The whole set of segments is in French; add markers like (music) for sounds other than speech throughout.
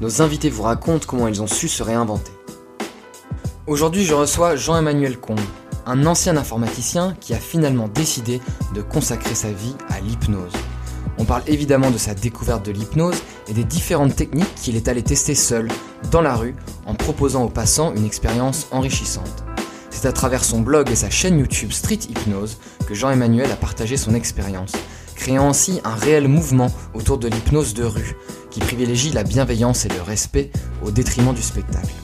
nos invités vous racontent comment ils ont su se réinventer. Aujourd'hui, je reçois Jean-Emmanuel Combe, un ancien informaticien qui a finalement décidé de consacrer sa vie à l'hypnose. On parle évidemment de sa découverte de l'hypnose et des différentes techniques qu'il est allé tester seul, dans la rue, en proposant aux passants une expérience enrichissante. C'est à travers son blog et sa chaîne YouTube Street Hypnose que Jean-Emmanuel a partagé son expérience, créant ainsi un réel mouvement autour de l'hypnose de rue, qui privilégie la bienveillance et le respect au détriment du spectacle.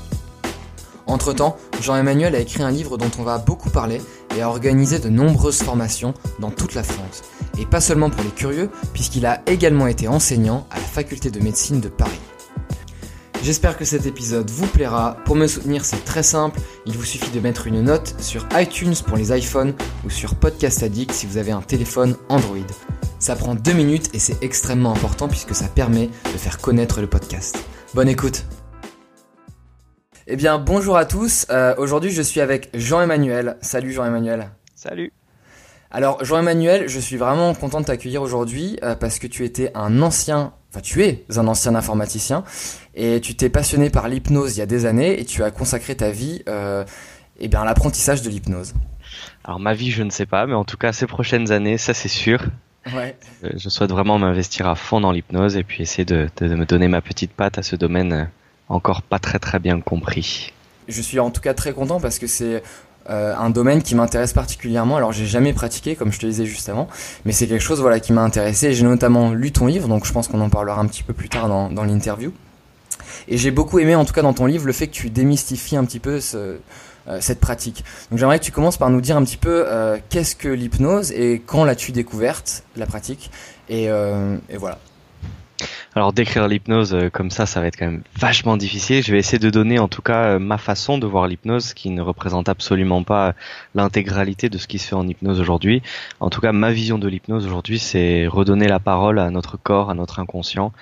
Entre-temps, Jean-Emmanuel a écrit un livre dont on va beaucoup parler et a organisé de nombreuses formations dans toute la France. Et pas seulement pour les curieux, puisqu'il a également été enseignant à la faculté de médecine de Paris. J'espère que cet épisode vous plaira. Pour me soutenir, c'est très simple. Il vous suffit de mettre une note sur iTunes pour les iPhones ou sur Podcast Addict si vous avez un téléphone Android. Ça prend deux minutes et c'est extrêmement important puisque ça permet de faire connaître le podcast. Bonne écoute Eh bien, bonjour à tous. Euh, Aujourd'hui, je suis avec Jean-Emmanuel. Salut Jean-Emmanuel. Salut. Alors, Jean-Emmanuel, je suis vraiment content de t'accueillir aujourd'hui euh, parce que tu étais un ancien, enfin tu es un ancien informaticien et tu t'es passionné par l'hypnose il y a des années et tu as consacré ta vie euh, eh bien, à l'apprentissage de l'hypnose. Alors ma vie, je ne sais pas, mais en tout cas ces prochaines années, ça c'est sûr. Ouais. Euh, Je souhaite vraiment m'investir à fond dans l'hypnose et puis essayer de, de- de me donner ma petite patte à ce domaine encore pas très très bien compris. Je suis en tout cas très content parce que c'est euh, un domaine qui m'intéresse particulièrement. Alors j'ai jamais pratiqué comme je te disais juste avant, mais c'est quelque chose voilà qui m'a intéressé. J'ai notamment lu ton livre, donc je pense qu'on en parlera un petit peu plus tard dans, dans l'interview. Et j'ai beaucoup aimé en tout cas dans ton livre le fait que tu démystifies un petit peu ce, euh, cette pratique. Donc j'aimerais que tu commences par nous dire un petit peu euh, qu'est-ce que l'hypnose et quand l'as-tu découverte la pratique? Et, euh, et voilà. Alors décrire l'hypnose euh, comme ça, ça va être quand même vachement difficile. Je vais essayer de donner en tout cas euh, ma façon de voir l'hypnose qui ne représente absolument pas l'intégralité de ce qui se fait en hypnose aujourd'hui. En tout cas, ma vision de l'hypnose aujourd'hui, c'est redonner la parole à notre corps, à notre inconscient,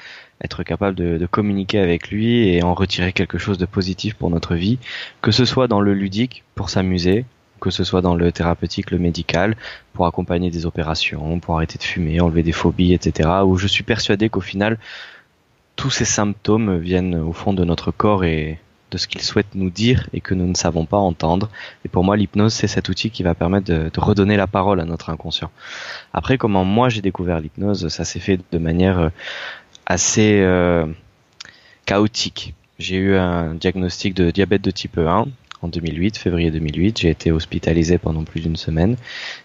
être capable de, de communiquer avec lui et en retirer quelque chose de positif pour notre vie, que ce soit dans le ludique, pour s'amuser, que ce soit dans le thérapeutique, le médical, pour accompagner des opérations, pour arrêter de fumer, enlever des phobies, etc. Où je suis persuadé qu'au final, tous ces symptômes viennent au fond de notre corps et de ce qu'il souhaite nous dire et que nous ne savons pas entendre. Et pour moi, l'hypnose, c'est cet outil qui va permettre de, redonner la parole à notre inconscient. Après, comment moi j'ai découvert l'hypnose, ça s'est fait de manière euh, assez euh, chaotique. J'ai eu un diagnostic de diabète de type 1 en 2008, février 2008. J'ai été hospitalisé pendant plus d'une semaine.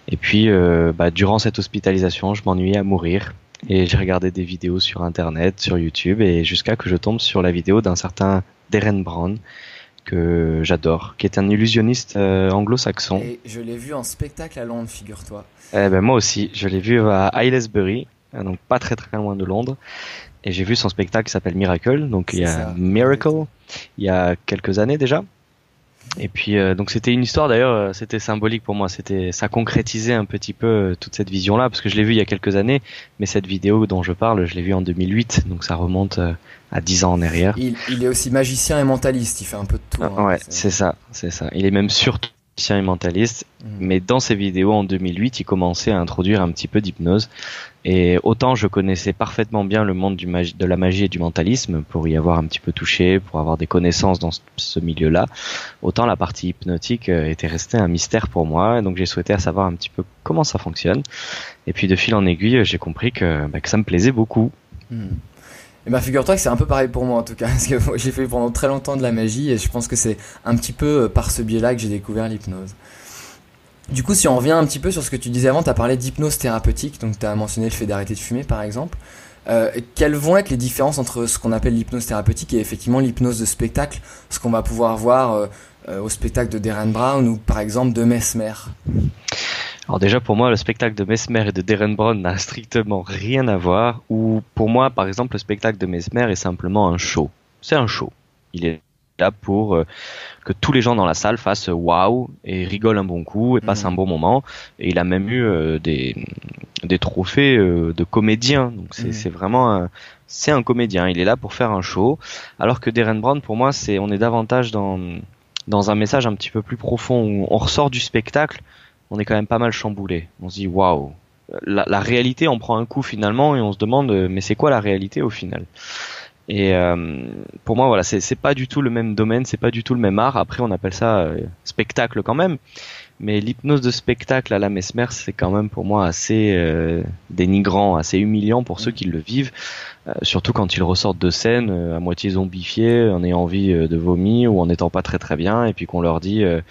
Et puis, euh, bah, durant cette hospitalisation, je m'ennuyais à mourir. Et j'ai regardé des vidéos sur Internet, sur YouTube, et jusqu'à que je tombe sur la vidéo d'un certain Darren Brown, que j'adore, qui est un illusionniste euh, anglo-saxon. Et je l'ai vu en spectacle à Londres, figure-toi. Eh ben, moi aussi, je l'ai vu à Aylesbury, donc pas très très loin de Londres. Et j'ai vu son spectacle qui s'appelle Miracle, donc il y a ça. Miracle, il y a quelques années déjà. Et puis euh, donc c'était une histoire d'ailleurs, euh, c'était symbolique pour moi, c'était ça concrétisait un petit peu euh, toute cette vision-là parce que je l'ai vu il y a quelques années, mais cette vidéo dont je parle, je l'ai vue en 2008, donc ça remonte euh, à 10 ans en arrière. Il, il est aussi magicien et mentaliste, il fait un peu de tout. Ah, hein. ouais, c'est ça, c'est ça. Il est même surtout magicien et mentaliste, Mhm. mais dans ses vidéos en 2008, il commençait à introduire un petit peu d'hypnose. Et autant je connaissais parfaitement bien le monde du magi- de la magie et du mentalisme pour y avoir un petit peu touché, pour avoir des connaissances dans ce, milieu-là, autant la partie hypnotique euh, était restée un mystère pour moi. Et donc j'ai souhaité savoir un petit peu comment ça fonctionne. Et puis de fil en aiguille, j'ai compris que, bah, que ça me plaisait beaucoup. Hmm. Et ben figure-toi que c'est un peu pareil pour moi en tout cas, (laughs) parce que j'ai fait pendant très longtemps de la magie et je pense que c'est un petit peu euh, par ce biais-là que j'ai découvert l'hypnose. Du coup, si on revient un petit peu sur ce que tu disais avant, tu as parlé d'hypnose thérapeutique, donc tu as mentionné le fait d'arrêter de fumer par exemple. Euh, quelles vont être les différences entre ce qu'on appelle l'hypnose thérapeutique et effectivement l'hypnose de spectacle, ce qu'on va pouvoir voir euh, au spectacle de Darren Brown ou par exemple de Mesmer? Alors déjà pour moi le spectacle de Mesmer et de Darren Brown n'a strictement rien à voir ou pour moi par exemple le spectacle de Mesmer est simplement un show. C'est un show. Il est là pour euh, que tous les gens dans la salle fassent waouh et rigolent un bon coup et passent Mhm. un bon moment. Et il a même eu euh, des, des trophées euh, de comédien. Donc c'est Mhm. c'est vraiment un, c'est un comédien. Il est là pour faire un show. Alors que Darren Brown, pour moi, c'est on est davantage dans dans un message un petit peu plus profond où on ressort du spectacle, on est quand même pas mal chamboulé. On se dit waouh. La, la réalité, on prend un coup finalement et on se demande euh, mais c'est quoi la réalité au final? Et euh, pour moi, voilà, c'est c'est pas du tout le même domaine, c'est pas du tout le même art. Après, on appelle ça euh, spectacle quand même. Mais l'hypnose de spectacle à la Mesmer, c'est quand même pour moi assez euh, dénigrant, assez humiliant pour ceux qui le vivent. Euh, surtout quand ils ressortent de scène à moitié zombifiés, en ayant envie de vomir ou en étant pas très très bien, et puis qu'on leur dit euh,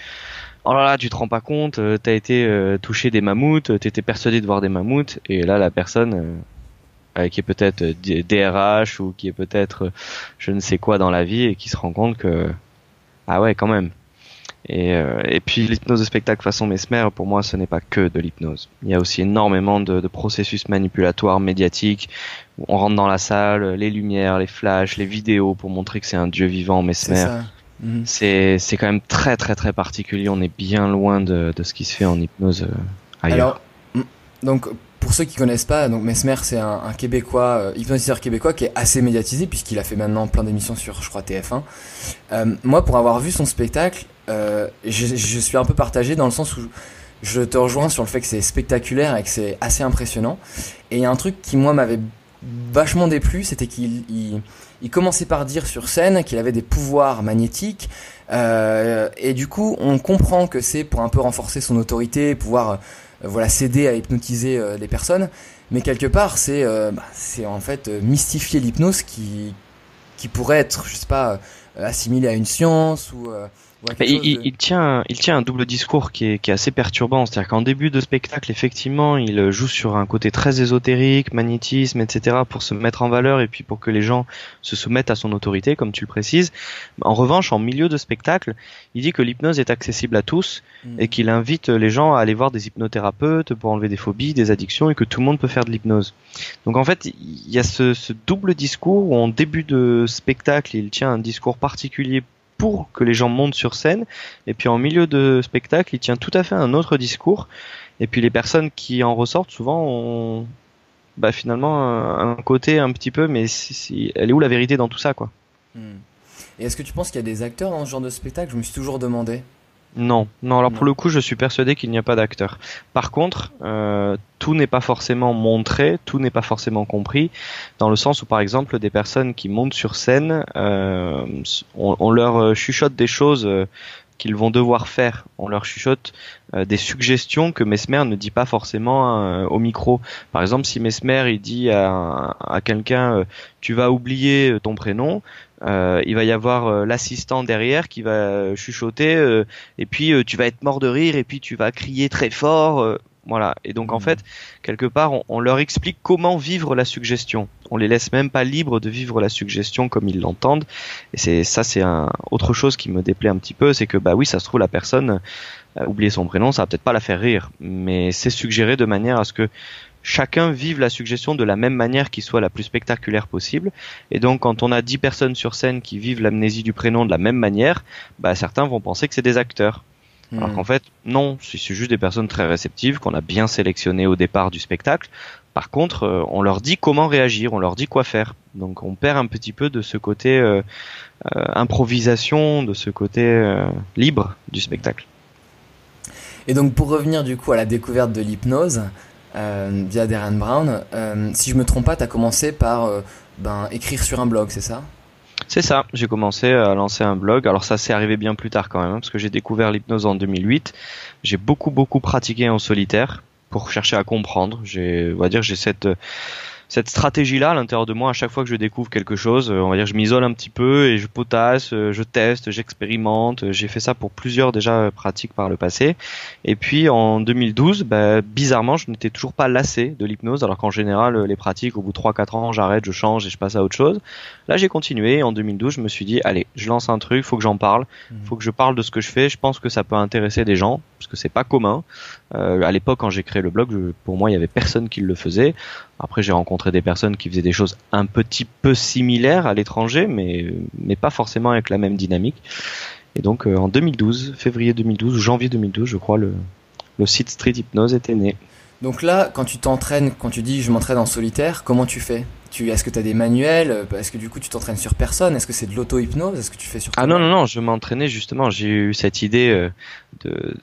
Oh là là, tu te rends pas compte, euh, t'as été euh, touché des mammouths, t'étais persuadé de voir des mammouths, et là la personne euh, euh, qui est peut-être euh, DRH ou qui est peut-être euh, je ne sais quoi dans la vie et qui se rend compte que ah ouais quand même. Et, euh, et puis l'hypnose de spectacle façon Mesmer, pour moi, ce n'est pas que de l'hypnose. Il y a aussi énormément de, de processus manipulatoires médiatiques. Où on rentre dans la salle, les lumières, les flashs, les vidéos pour montrer que c'est un dieu vivant C'est Mesmer. Mhm. C'est c'est quand même très très très particulier. On est bien loin de, de ce qui se fait en hypnose euh, ailleurs. Alors, donc pour ceux qui connaissent pas, donc Mesmer c'est un, un Québécois, euh, hypnotiseur québécois qui est assez médiatisé puisqu'il a fait maintenant plein d'émissions sur, je crois, TF1. Euh, moi, pour avoir vu son spectacle, euh, je, je suis un peu partagé dans le sens où je te rejoins sur le fait que c'est spectaculaire et que c'est assez impressionnant. Et il y a un truc qui moi m'avait vachement déplu, c'était qu'il il, il commençait par dire sur scène qu'il avait des pouvoirs magnétiques. Euh, et du coup, on comprend que c'est pour un peu renforcer son autorité, pouvoir euh, voilà s'aider à hypnotiser euh, les personnes. Mais quelque part, c'est euh, bah, c'est en fait euh, mystifier l'hypnose qui qui pourrait être, je sais pas, euh, assimilé à une science ou, Mais il, de- tient, il tient un double discours qui est, qui est assez perturbant. C'est-à-dire qu'en début de spectacle, effectivement, il joue sur un côté très ésotérique, magnétisme, etc., pour se mettre en valeur et puis pour que les gens se soumettent à son autorité, comme tu le précises. En revanche, en milieu de spectacle, il dit que l'hypnose est accessible à tous Mm. et qu'il invite les gens à aller voir des hypnothérapeutes pour enlever des phobies, des addictions et que tout le monde peut faire de l'hypnose. Donc en fait, il y a ce, ce double discours où en début de spectacle, il tient un discours particulier pour que les gens montent sur scène et puis en milieu de spectacle, il tient tout à fait un autre discours et puis les personnes qui en ressortent souvent ont bah, finalement un, côté un petit peu mais si, elle est où la vérité dans tout ça quoi? Mm. Et est-ce que tu penses qu'il y a des acteurs dans ce genre de spectacle? Je me suis toujours demandé. Non, non. Alors pour le coup, je suis persuadé qu'il n'y a pas d'acteur. Par contre, euh, tout n'est pas forcément montré, tout n'est pas forcément compris, dans le sens où, par exemple, des personnes qui montent sur scène, euh, on, on leur euh, chuchote des choses euh, qu'ils vont devoir faire. On leur chuchote euh, des suggestions que Mesmer ne dit pas forcément euh, au micro. Par exemple, si Mesmer il dit à, à quelqu'un euh, tu vas oublier ton prénom, euh, il va y avoir euh, l'assistant derrière qui va euh, chuchoter euh, et puis euh, tu vas être mort de rire et puis tu vas crier très fort. euh, voilà. Et donc en Mhm. fait, quelque part, on, on leur explique comment vivre la suggestion. On les laisse même pas libres de vivre la suggestion comme ils l'entendent. Et c'est ça, c'est un autre chose qui me déplaît un petit peu, c'est que bah oui, ça se trouve la personne euh, oublier son prénom, ça va peut-être pas la faire rire, mais c'est suggéré de manière à ce que chacun vive la suggestion de la même manière qui soit la plus spectaculaire possible. Et donc, quand on a 10 personnes sur scène qui vivent l'amnésie du prénom de la même manière, bah, certains vont penser que c'est des acteurs. Alors Mm. qu'en fait, non, c'est juste des personnes très réceptives qu'on a bien sélectionnées au départ du spectacle. Par contre, euh, on leur dit comment réagir, on leur dit quoi faire. Donc on perd un petit peu de ce côté euh, euh, improvisation, de ce côté libre du spectacle. Et donc pour revenir du coup à la découverte de l'hypnose euh, via Darren Brown, euh, si je me trompe pas, t'as commencé par euh, ben, écrire sur un blog, c'est ça? C'est ça, j'ai commencé à lancer un blog. Alors ça s'est arrivé bien plus tard quand même, hein, parce que j'ai découvert l'hypnose en 2008. J'ai beaucoup beaucoup pratiqué en solitaire pour chercher à comprendre. J'ai, on va dire, j'ai cette cette stratégie-là à l'intérieur de moi. À chaque fois que je découvre quelque chose, euh, on va dire, je m'isole un petit peu et je potasse, euh, je teste, j'expérimente. J'ai fait ça pour plusieurs déjà euh, pratiques par le passé. Et puis en 2012, bah, bizarrement, je n'étais toujours pas lassé de l'hypnose, alors qu'en général, euh, les pratiques, au bout de 3-4 ans, j'arrête, je change et je passe à autre chose. Là, j'ai continué. Et en 2012, je me suis dit, allez, je lance un truc, faut que j'en parle, faut que je parle de ce que je fais. Je pense que ça peut intéresser des gens parce que c'est pas commun. Euh, à l'époque, quand j'ai créé le blog, je- pour moi, il y avait personne qui le faisait. Après, j'ai rencontré des personnes qui faisaient des choses un petit peu similaires à l'étranger, mais, pas forcément avec la même dynamique. Et donc en 2012, février 2012 ou janvier 2012, je crois, le, le site Street Hypnose était né. Donc là, quand tu t'entraînes, quand tu dis je m'entraîne en solitaire, comment tu fais? Tu, Est-ce que tu as des manuels Est-ce que du coup tu t'entraînes sur personne Est-ce que c'est de l'auto-hypnose Est-ce que tu fais sur Ah non, non, non, je m'entraînais justement. J'ai eu cette idée euh, de,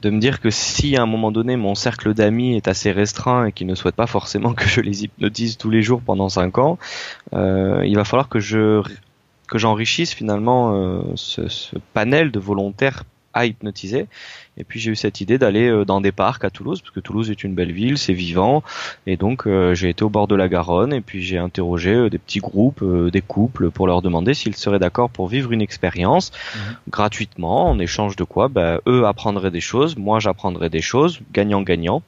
de me dire que si à un moment donné mon cercle d'amis est assez restreint et qu'ils ne souhaitent pas forcément que je les hypnotise tous les jours pendant 5 ans, euh, il va falloir que je que j'enrichisse finalement euh, ce, ce panel de volontaires à hypnotiser. Et puis j'ai eu cette idée d'aller euh, dans des parcs à Toulouse, parce que Toulouse est une belle ville, c'est vivant. Et donc euh, j'ai été au bord de la Garonne et puis j'ai interrogé euh, des petits groupes, des couples, pour leur demander s'ils seraient d'accord pour vivre une expérience mhm. gratuitement, en échange de quoi bah, eux apprendraient des choses, moi j'apprendrais des choses, gagnant-gagnant.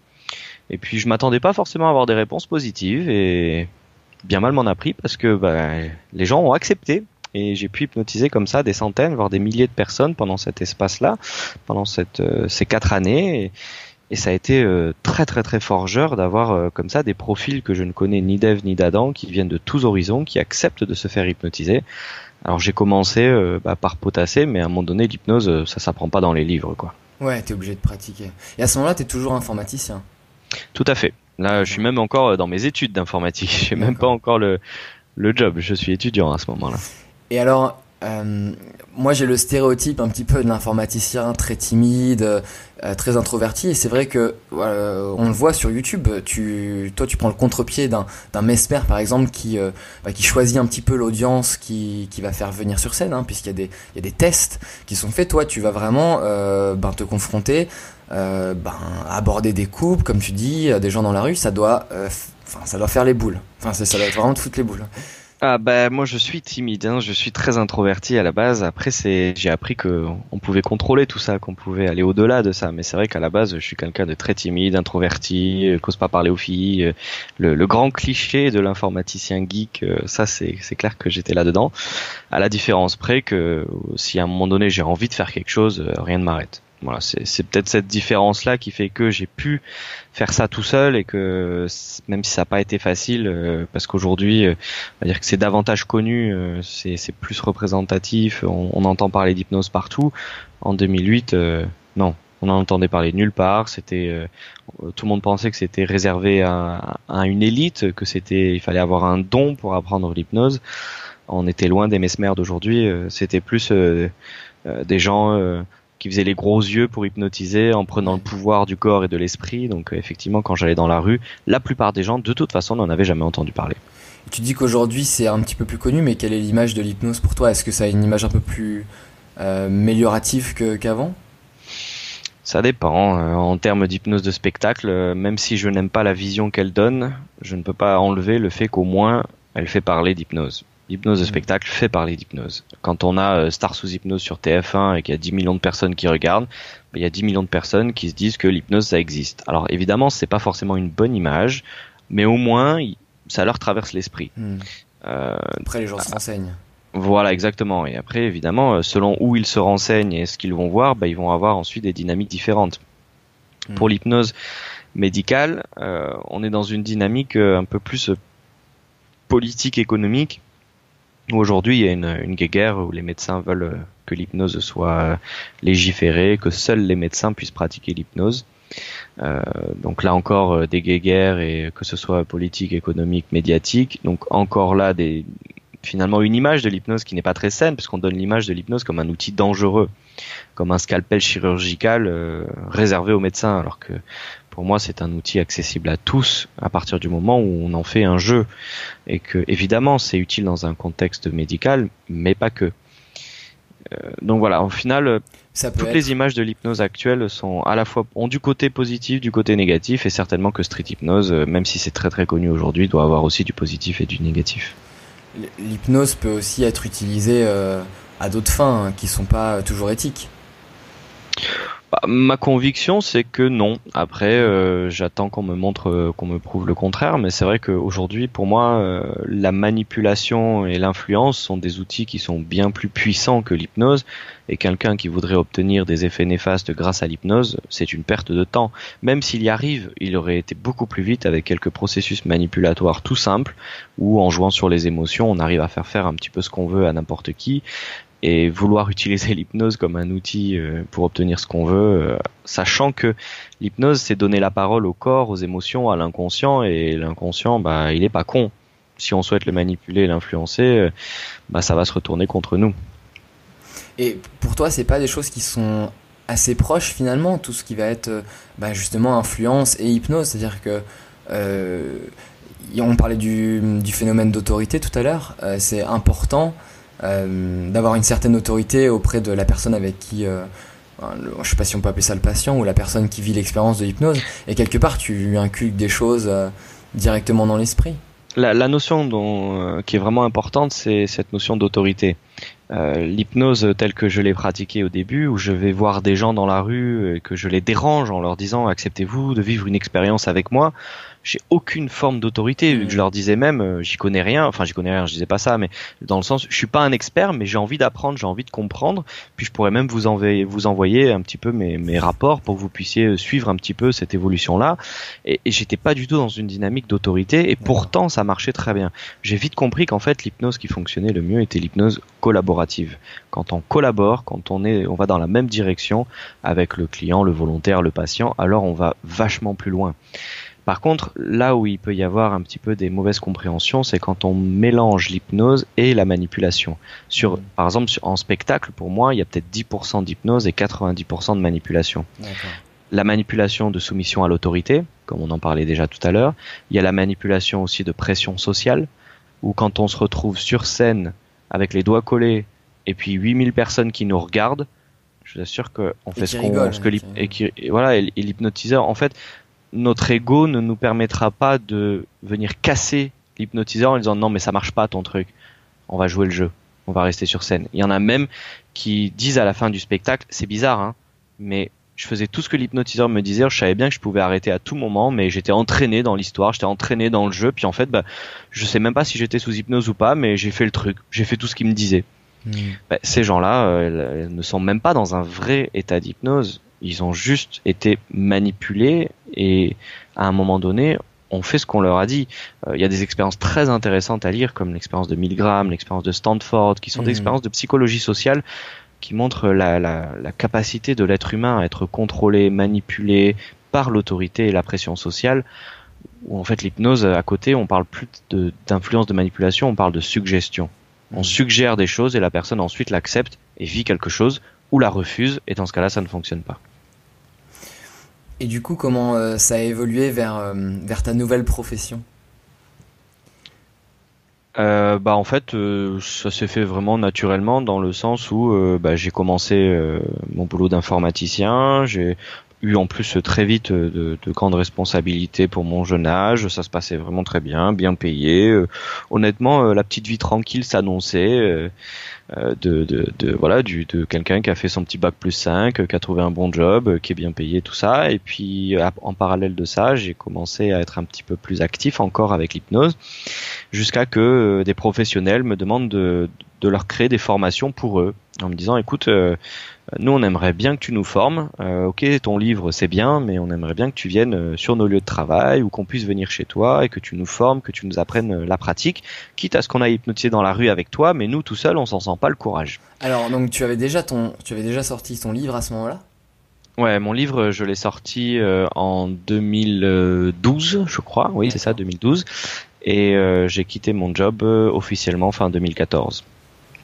Et puis je m'attendais pas forcément à avoir des réponses positives et bien mal m'en a pris parce que bah, les gens ont accepté et j'ai pu hypnotiser comme ça des centaines, voire des milliers de personnes pendant cet espace-là, pendant cette, euh, ces quatre années. Et, et, ça a été euh, très très très forgeur d'avoir euh, comme ça des profils que je ne connais ni d'Ève ni d'Adam, qui viennent de tous horizons, qui acceptent de se faire hypnotiser. Alors j'ai commencé bah, par potasser, mais à un moment donné, l'hypnose, ça s'apprend pas dans les livres, quoi. Ouais, t'es obligé de pratiquer. Et à ce moment-là, t'es toujours informaticien. Tout à fait. Là, je suis même encore dans mes études d'informatique. (laughs) J'ai même pas encore le, le job. Je suis étudiant à ce moment-là. Et alors, euh, moi j'ai le stéréotype un petit peu de l'informaticien très timide, euh, très introverti, et c'est vrai que on le voit sur YouTube. Tu, toi, tu prends le contre-pied d'un d'un mesmer par exemple qui euh, bah, qui choisit un petit peu l'audience qui qui va faire venir sur scène, hein, puisqu'il y a des il y a des tests qui sont faits. Toi, tu vas vraiment euh, ben, te confronter, ben, aborder des couples, comme tu dis, des gens dans la rue. Ça doit, enfin, ça doit faire les boules. Enfin, ça doit vraiment te foutre les boules. Ah bah moi je suis timide, hein. je suis très introverti à la base. Après c'est j'ai appris que on pouvait contrôler tout ça, qu'on pouvait aller au-delà de ça. Mais c'est vrai qu'à la base je suis quelqu'un de très timide, introverti, euh, cause pas parler aux filles. Euh, le, le grand cliché de l'informaticien geek, euh, ça c'est c'est clair que j'étais là dedans. À la différence près que si à un moment donné j'ai envie de faire quelque chose, rien ne m'arrête. Voilà, c'est peut-être cette différence-là qui fait que j'ai pu faire ça tout seul et que même si ça n'a pas été facile, euh, parce qu'aujourd'hui, euh, dire que c'est davantage connu, euh, c'est plus représentatif, on, on entend parler d'hypnose partout. En 2008, non, on en entendait parler nulle part. C'était tout le monde pensait que c'était réservé à, à, une élite, que c'était il fallait avoir un don pour apprendre l'hypnose. On était loin des mesmères d'aujourd'hui. c'était plus des gens qui faisait les gros yeux pour hypnotiser en prenant le pouvoir du corps et de l'esprit. Donc euh, effectivement, quand j'allais dans la rue, la plupart des gens, de toute façon, n'en avaient jamais entendu parler. Tu dis qu'aujourd'hui c'est un petit peu plus connu, mais quelle est l'image de l'hypnose pour toi? Est-ce que ça a une image un peu plus euh, améliorative qu'avant? Ça dépend. Euh, en termes d'hypnose de spectacle, même si je n'aime pas la vision qu'elle donne, je ne peux pas enlever le fait qu'au moins elle fait parler d'hypnose. L'hypnose de spectacle fait parler d'hypnose. Quand on a euh, Star sous hypnose sur TF1 et qu'il y a 10 millions de personnes qui regardent, ben, il y a 10 millions de personnes qui se disent que l'hypnose ça existe. Alors évidemment, c'est pas forcément une bonne image, mais au moins ça leur traverse l'esprit. Hmm. Euh, après les gens se renseignent. Voilà, exactement. Et après, évidemment, euh, selon où ils se renseignent et ce qu'ils vont voir, ben, ils vont avoir ensuite des dynamiques différentes. Hmm. Pour l'hypnose médicale, on est dans une dynamique un peu plus politique économique Aujourd'hui, il y a une, une guéguerre où les médecins veulent euh, que l'hypnose soit euh, légiférée, que seuls les médecins puissent pratiquer l'hypnose. Euh, donc là encore euh, des guéguerres et que ce soit politique, économique, médiatique. Donc encore là des finalement une image de l'hypnose qui n'est pas très saine puisqu'on donne l'image de l'hypnose comme un outil dangereux, comme un scalpel chirurgical réservé aux médecins, alors que pour moi, c'est un outil accessible à tous à partir du moment où on en fait un jeu. Et que, évidemment, c'est utile dans un contexte médical, mais pas que. Euh, donc voilà, au final, toutes les images de l'hypnose actuelle sont à la fois ont du côté positif, du côté négatif, et certainement que street hypnose, euh, même si c'est très très connu aujourd'hui, doit avoir aussi du positif et du négatif. L'hypnose peut aussi être utilisée euh, à d'autres fins hein, qui sont pas toujours éthiques. Bah, ma conviction, c'est que non. Après, euh, j'attends qu'on me montre, euh, qu'on me prouve le contraire. Mais c'est vrai qu'aujourd'hui, pour moi, euh, la manipulation et l'influence sont des outils qui sont bien plus puissants que l'hypnose. Et quelqu'un qui voudrait obtenir des effets néfastes grâce à l'hypnose, c'est une perte de temps. Même s'il y arrive, il aurait été beaucoup plus vite avec quelques processus manipulatoires tout simples, où en jouant sur les émotions, on arrive à faire faire un petit peu ce qu'on veut à n'importe qui et vouloir utiliser l'hypnose comme un outil euh, pour obtenir ce qu'on veut, euh, sachant que l'hypnose c'est donner la parole au corps, aux émotions, à l'inconscient et l'inconscient bah il est pas con. Si on souhaite le manipuler, l'influencer, euh, bah ça va se retourner contre nous. Et pour toi, c'est pas des choses qui sont assez proches finalement, tout ce qui va être bah, justement influence et hypnose, c'est-à-dire que on parlait du, phénomène d'autorité tout à l'heure, c'est important d'avoir une certaine autorité auprès de la personne avec qui, euh, je sais pas si on peut appeler ça le patient ou la personne qui vit l'expérience de l'hypnose, et quelque part tu inculques des choses euh, directement dans l'esprit. La, notion qui est vraiment importante, c'est cette notion d'autorité. Euh, l'hypnose telle que je l'ai pratiquée au début, où je vais voir des gens dans la rue et que je les dérange en leur disant acceptez-vous de vivre une expérience avec moi, j'ai aucune forme d'autorité vu que je leur disais même euh, j'y connais rien. Enfin j'y connais rien je disais pas ça mais dans le sens je suis pas un expert mais j'ai envie d'apprendre j'ai envie de comprendre. Puis je pourrais même vous envoyer vous envoyer un petit peu mes, mes rapports pour que vous puissiez euh, suivre un petit peu cette évolution là et, et j'étais pas du tout dans une dynamique d'autorité et pourtant ça marchait très bien. J'ai vite compris qu'en fait l'hypnose qui fonctionnait le mieux était l'hypnose collaborative. Quand on collabore quand on est on va dans la même direction avec le client le volontaire le patient alors on va vachement plus loin par contre, là où il peut y avoir un petit peu des mauvaises compréhensions, c'est quand on mélange l'hypnose et la manipulation. Sur, mmh. par exemple, en spectacle, pour moi, il y a peut-être 10% d'hypnose et 90% de manipulation. La manipulation de soumission à l'autorité, comme on en parlait déjà tout à l'heure. Il y a la manipulation aussi de pression sociale, où quand on se retrouve sur scène avec les doigts collés et puis 8000 personnes qui nous regardent, je vous assure qu'on fait ce qu'on, ce que et, qui, voilà, et l'hypnotiseur, en fait, notre ego ne nous permettra pas de venir casser l'hypnotiseur en disant non mais ça marche pas ton truc. On va jouer le jeu. On va rester sur scène. Il y en a même qui disent à la fin du spectacle, c'est bizarre hein, mais je faisais tout ce que l'hypnotiseur me disait, je savais bien que je pouvais arrêter à tout moment, mais j'étais entraîné dans l'histoire, j'étais entraîné dans le jeu, puis en fait, bah, je sais même pas si j'étais sous hypnose ou pas, mais j'ai fait le truc, j'ai fait tout ce qu'il me disait. Hmm. Bah, ces gens-là euh, ne sont même pas dans un vrai état d'hypnose, ils ont juste été manipulés et à un moment donné, on fait ce qu'on leur a dit. Euh, il y a des expériences très intéressantes à lire, comme l'expérience de Milgram, l'expérience de Stanford, qui sont des mmh. expériences de psychologie sociale qui montrent la, la, la capacité de l'être humain à être contrôlé, manipulé par l'autorité et la pression sociale. Où en fait l'hypnose à côté, on parle plus d'influence de, manipulation, on parle de suggestion. On mmh. suggère des choses et la personne ensuite l'accepte et vit quelque chose ou la refuse et dans ce cas-là ça ne fonctionne pas. Et du coup, comment euh, ça a évolué vers, euh, ta nouvelle profession? Euh, bah en fait ça s'est fait vraiment naturellement dans le sens où bah, j'ai commencé mon boulot d'informaticien j'ai eu en plus très vite de, de, grandes responsabilités pour mon jeune âge. Ça se passait vraiment très bien bien payé. Honnêtement la petite vie tranquille s'annonçait euh, de, de, de, voilà du de quelqu'un qui a fait son petit bac plus 5 qui a trouvé un bon job qui est bien payé tout ça. Et puis en parallèle de ça j'ai commencé à être un petit peu plus actif encore avec l'hypnose jusqu'à que euh, des professionnels me demandent de, de leur créer des formations pour eux en me disant écoute euh, nous on aimerait bien que tu nous formes euh, ok ton livre c'est bien mais on aimerait bien que tu viennes euh, sur nos lieux de travail ou qu'on puisse venir chez toi et que tu nous formes que tu nous apprennes la pratique quitte à ce qu'on aille hypnotiser dans la rue avec toi mais nous tout seul on s'en sent pas le courage alors donc tu avais déjà ton tu avais déjà sorti ton livre à ce moment-là? Ouais, mon livre, je l'ai sorti en 2012, je crois. Oui, c'est ça, 2012. Et j'ai quitté mon job officiellement fin 2014.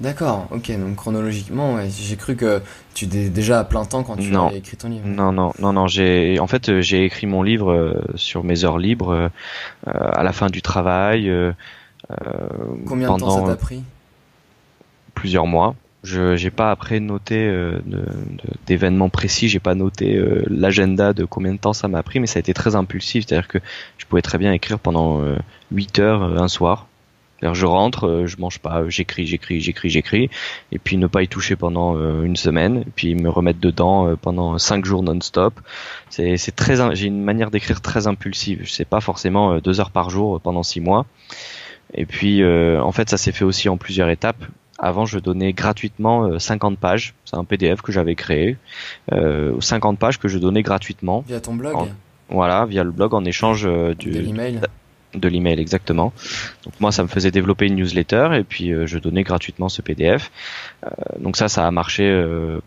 D'accord, ok, donc chronologiquement, j'ai cru que tu étais déjà à plein temps quand tu as écrit ton livre. Non, non, non, non, j'ai, en fait, j'ai écrit mon livre euh, sur mes heures libres, euh, à la fin du travail. Euh, Combien de temps ça t'a pris? Plusieurs mois. Je j'ai pas après noté d'événements précis, j'ai pas noté l'agenda de combien de temps ça m'a pris, mais ça a été très impulsif, c'est-à-dire que je pouvais très bien écrire pendant 8 heures un soir je rentre, euh, je mange pas, j'écris, j'écris, j'écris, j'écris, et puis ne pas y toucher pendant euh, une semaine, et puis me remettre dedans euh, pendant cinq jours non-stop. C'est, c'est très, j'ai une manière d'écrire très impulsive. Je sais pas forcément deux heures par jour pendant six mois. Et puis, en fait, ça s'est fait aussi en plusieurs étapes. Avant, je donnais gratuitement 50 pages. C'est un PDF que j'avais créé. 50 pages que je donnais gratuitement. Via ton blog. voilà, via le blog en échange du, de l'email de l'email exactement. Donc moi ça me faisait développer une newsletter et puis euh, je donnais gratuitement ce PDF. Euh, donc ça ça a marché euh,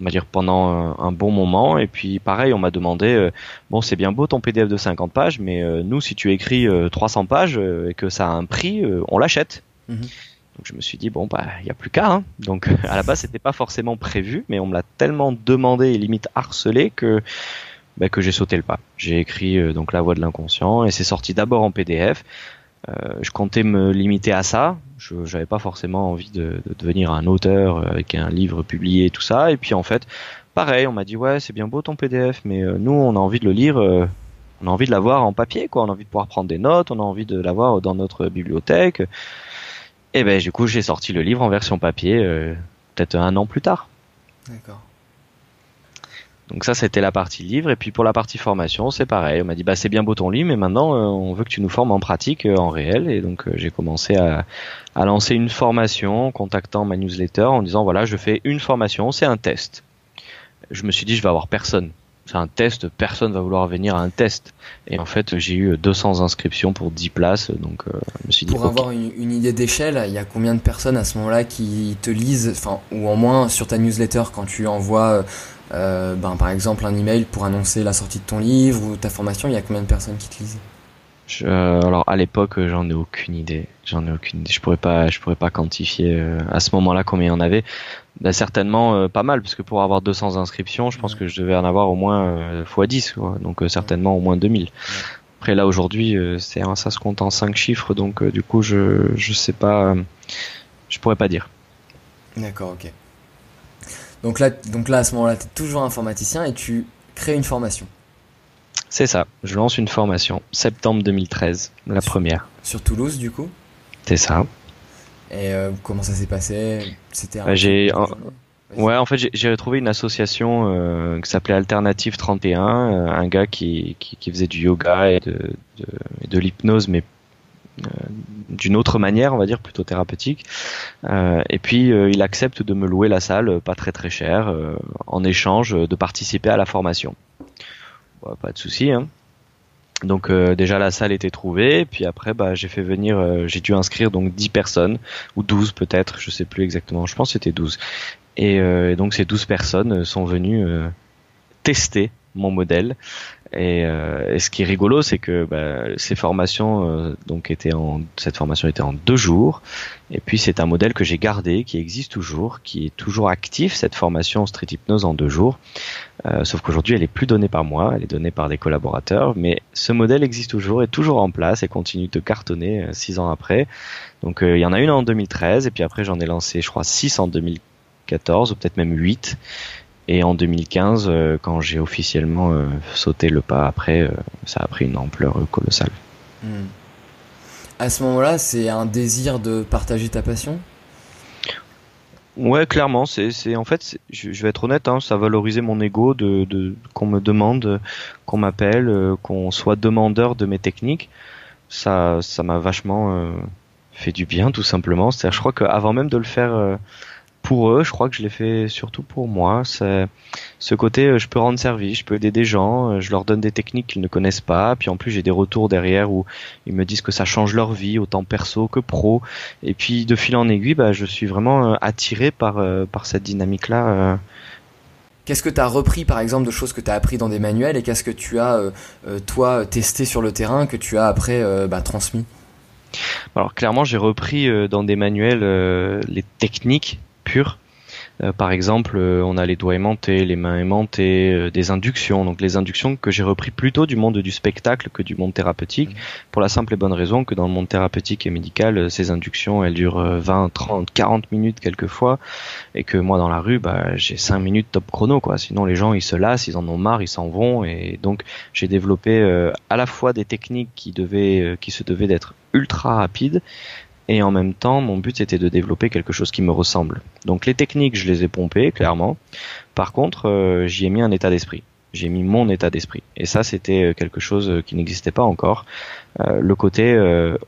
on va dire pendant un, bon moment et puis pareil on m'a demandé bon c'est bien beau ton PDF de 50 pages mais nous si tu écris 300 pages et que ça a un prix on l'achète. Mhm. Donc je me suis dit bon bah il y a plus qu'à hein. donc (laughs) à la base c'était pas forcément prévu mais on me l'a tellement demandé et limite harcelé que bah, que j'ai sauté le pas. J'ai écrit euh, donc La Voix de l'inconscient et c'est sorti d'abord en PDF. Euh, je comptais me limiter à ça. Je n'avais pas forcément envie de, de, devenir un auteur euh, avec un livre publié et tout ça. Et puis en fait, pareil, on m'a dit ouais c'est bien beau ton PDF, mais euh, nous on a envie de le lire. on a envie de l'avoir en papier, quoi. On a envie de pouvoir prendre des notes. On a envie de l'avoir dans notre bibliothèque. Et ben du coup j'ai sorti le livre en version papier, peut-être un an plus tard. D'accord. Donc ça, c'était la partie livre. Et puis pour la partie formation, c'est pareil. On m'a dit, bah c'est bien beau ton livre, mais maintenant, euh, on veut que tu nous formes en pratique, euh, en réel. Et donc euh, j'ai commencé à, à, lancer une formation, en contactant ma newsletter, en disant, voilà, je fais une formation, c'est un test. Je me suis dit, je vais avoir personne. C'est un test, personne va vouloir venir à un test. Et en fait, j'ai eu 200 inscriptions pour 10 places, donc je me suis dit. Pour avoir une, une, idée d'échelle, il y a combien de personnes à ce moment-là qui te lisent, enfin, ou en moins sur ta newsletter quand tu envoies euh, ben, par exemple un email pour annoncer la sortie de ton livre ou ta formation, il y a combien de personnes qui te lisent? Je, euh, alors à l'époque, j'en ai aucune idée. J'en ai aucune idée. Je pourrais pas, je pourrais pas quantifier euh, à ce moment-là combien il y en avait. Ben, certainement pas mal, parce que pour avoir 200 inscriptions, je pense que je devais en avoir au moins x 10, donc certainement au moins 2000. Après là aujourd'hui, c'est ça se compte en 5 chiffres, donc du coup je je sais pas, je pourrais pas dire. D'accord, ok. Donc là, donc là à ce moment-là, tu es toujours informaticien et tu crées une formation. C'est ça, je lance une formation, septembre 2013, la première. Sur Toulouse du coup? C'est ça. Et euh, comment ça s'est passé? C'était bah, j'ai Ouais, en fait, j'ai retrouvé une association euh, qui s'appelait Alternative 31, euh, un gars qui, qui, faisait du yoga et de, de, de l'hypnose, mais euh, d'une autre manière, on va dire plutôt thérapeutique. Et puis il accepte de me louer la salle, pas très très cher, en échange de participer à la formation. Pas de souci. Hein. Donc déjà la salle était trouvée, puis après bah, j'ai fait venir, j'ai dû inscrire donc 10 personnes ou 12 peut-être, je sais plus exactement. Je pense que c'était 12. Et, et, donc ces 12 personnes sont venues tester mon modèle euh, et, ce qui est rigolo, c'est que bah, ces formations, euh, donc étaient en, cette formation était en deux jours. Et puis c'est un modèle que j'ai gardé, qui existe toujours, qui est toujours actif. Cette formation Street Hypnose en deux jours. Euh, sauf qu'aujourd'hui, elle est plus donnée par moi, elle est donnée par des collaborateurs. Mais ce modèle existe toujours, est toujours en place et continue de cartonner six ans après. Donc il y en a une en 2013 et puis après j'en ai lancé, je crois, six en 2014 ou peut-être même huit. Et en 2015, euh, quand j'ai officiellement euh, sauté le pas après, euh, ça a pris une ampleur colossale. Hmm. À ce moment-là, c'est un désir de partager ta passion? Ouais, clairement. C'est, en fait, je, vais être honnête, hein, ça valorisait mon ego de, de qu'on me demande, qu'on m'appelle, qu'on soit demandeur de mes techniques. Ça, ça m'a vachement fait du bien, tout simplement. C'est-à-dire, je crois qu'avant même de le faire pour eux, je crois que je l'ai fait surtout pour moi. C'est ce côté, euh, je peux rendre service, je peux aider des gens, euh, je leur donne des techniques qu'ils ne connaissent pas, puis en plus j'ai des retours derrière où ils me disent que ça change leur vie, autant perso que pro. Et puis de fil en aiguille, bah, je suis vraiment euh, attiré par par cette dynamique-là. Qu'est-ce que tu as repris par exemple de choses que tu as appris dans des manuels et qu'est-ce que tu as toi testé sur le terrain que tu as après bah, transmis? Alors clairement, j'ai repris dans des manuels les techniques pure. Euh, par exemple, euh, on a les doigts aimantés, les mains aimantées, euh, des inductions. Donc les inductions que j'ai repris plutôt du monde du spectacle que du monde thérapeutique, mmh. pour la simple et bonne raison que dans le monde thérapeutique et médical, ces inductions, elles durent 20, 30, 40 minutes quelquefois, et que moi dans la rue, bah, j'ai 5 minutes top chrono, quoi. Sinon les gens, ils se lassent, ils en ont marre, ils s'en vont, et donc j'ai développé à la fois des techniques qui devaient, qui se devaient d'être ultra rapides, et en même temps, mon but c'était de développer quelque chose qui me ressemble. Donc les techniques, je les ai pompées clairement. Par contre, euh, j'y ai mis un état d'esprit. J'ai mis mon état d'esprit. Et ça, c'était euh, quelque chose qui n'existait pas encore. Euh, le côté,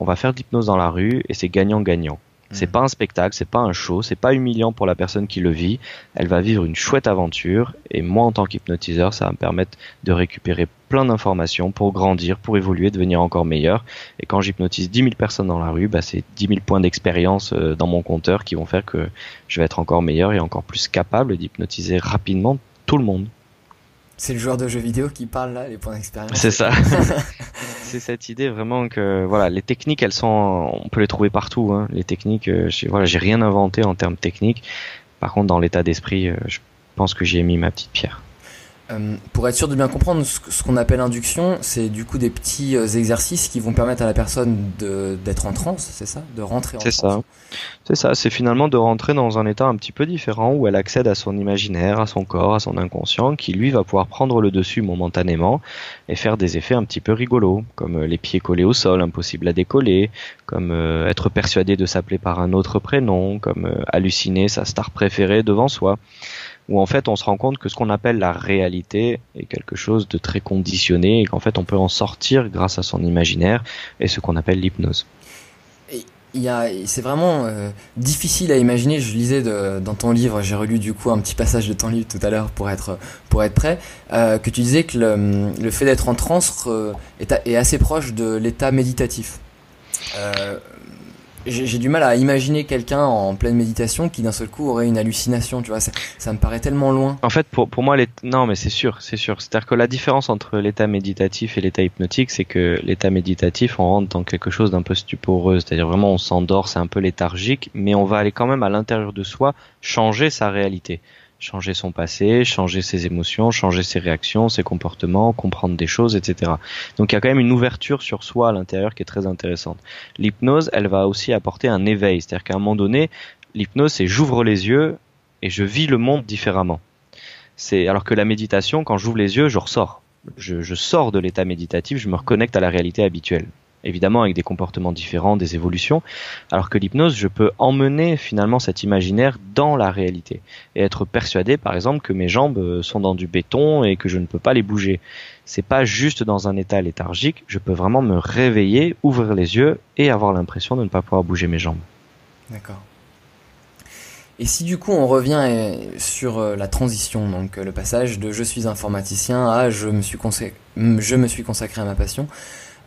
on va faire de l'hypnose dans la rue et c'est gagnant-gagnant. C'est pas un spectacle, c'est pas un show, c'est pas humiliant pour la personne qui le vit. Elle va vivre une chouette aventure et moi en tant qu'hypnotiseur, ça va me permettre de récupérer plein d'informations pour grandir, pour évoluer, devenir encore meilleur. Et quand j'hypnotise 10 000 personnes dans la rue, bah, c'est 10 000 points d'expérience euh, dans mon compteur qui vont faire que je vais être encore meilleur et encore plus capable d'hypnotiser rapidement tout le monde. C'est le joueur de jeux vidéo qui parle là, les points d'expérience. C'est ça. (laughs) c'est cette idée vraiment que voilà, les techniques, elles sont, on peut les trouver partout. Hein. Les techniques, euh, voilà, j'ai rien inventé en termes techniques. Par contre, dans l'état d'esprit, euh, je pense que j'y ai mis ma petite pierre. Euh, pour être sûr de bien comprendre, ce, qu'on appelle induction, c'est du coup des petits euh, exercices qui vont permettre à la personne d'être en transe, c'est ça? De rentrer en transe C'est ça. C'est ça, c'est finalement de rentrer dans un état un petit peu différent où elle accède à son imaginaire, à son corps, à son inconscient, qui lui va pouvoir prendre le dessus momentanément et faire des effets un petit peu rigolos, comme euh, les pieds collés au sol, impossible à décoller, comme être persuadé de s'appeler par un autre prénom, comme halluciner sa star préférée devant soi où en fait on se rend compte que ce qu'on appelle la réalité est quelque chose de très conditionné et qu'en fait on peut en sortir grâce à son imaginaire et ce qu'on appelle l'hypnose. C'est vraiment euh, difficile à imaginer. Je lisais dans ton livre, j'ai relu du coup un petit passage de ton livre tout à l'heure pour être pour être prêt, euh, que tu disais que le, fait d'être en transe euh, est, assez proche de l'état méditatif j'ai du mal à imaginer quelqu'un en pleine méditation qui d'un seul coup aurait une hallucination, tu vois, ça, ça me paraît tellement loin. En fait, pour, pour moi, les... non, mais c'est sûr, c'est sûr. C'est-à-dire que la différence entre l'état méditatif et l'état hypnotique, c'est que l'état méditatif, on rentre dans quelque chose d'un peu stuporeux, c'est-à-dire vraiment on s'endort, c'est un peu léthargique, mais on va aller quand même à l'intérieur de soi changer sa réalité changer son passé, changer ses émotions, changer ses réactions, ses comportements, comprendre des choses, etc. Donc il y a quand même une ouverture sur soi à l'intérieur qui est très intéressante. L'hypnose, elle va aussi apporter un éveil, c'est-à-dire qu'à un moment donné, l'hypnose, c'est j'ouvre les yeux et je vis le monde différemment. C'est alors que la méditation, quand j'ouvre les yeux, je ressors. Je, je sors de l'état méditatif, je me reconnecte à la réalité habituelle évidemment avec des comportements différents, des évolutions, alors que l'hypnose, je peux emmener finalement cet imaginaire dans la réalité et être persuadé, par exemple, que mes jambes euh, sont dans du béton et que je ne peux pas les bouger. C'est pas juste dans un état léthargique, je peux vraiment me réveiller, ouvrir les yeux et avoir l'impression de ne pas pouvoir bouger mes jambes. D'accord. Et si du coup on revient euh, sur euh, la transition, donc le passage de je suis informaticien à je me suis, je me suis consacré à ma passion,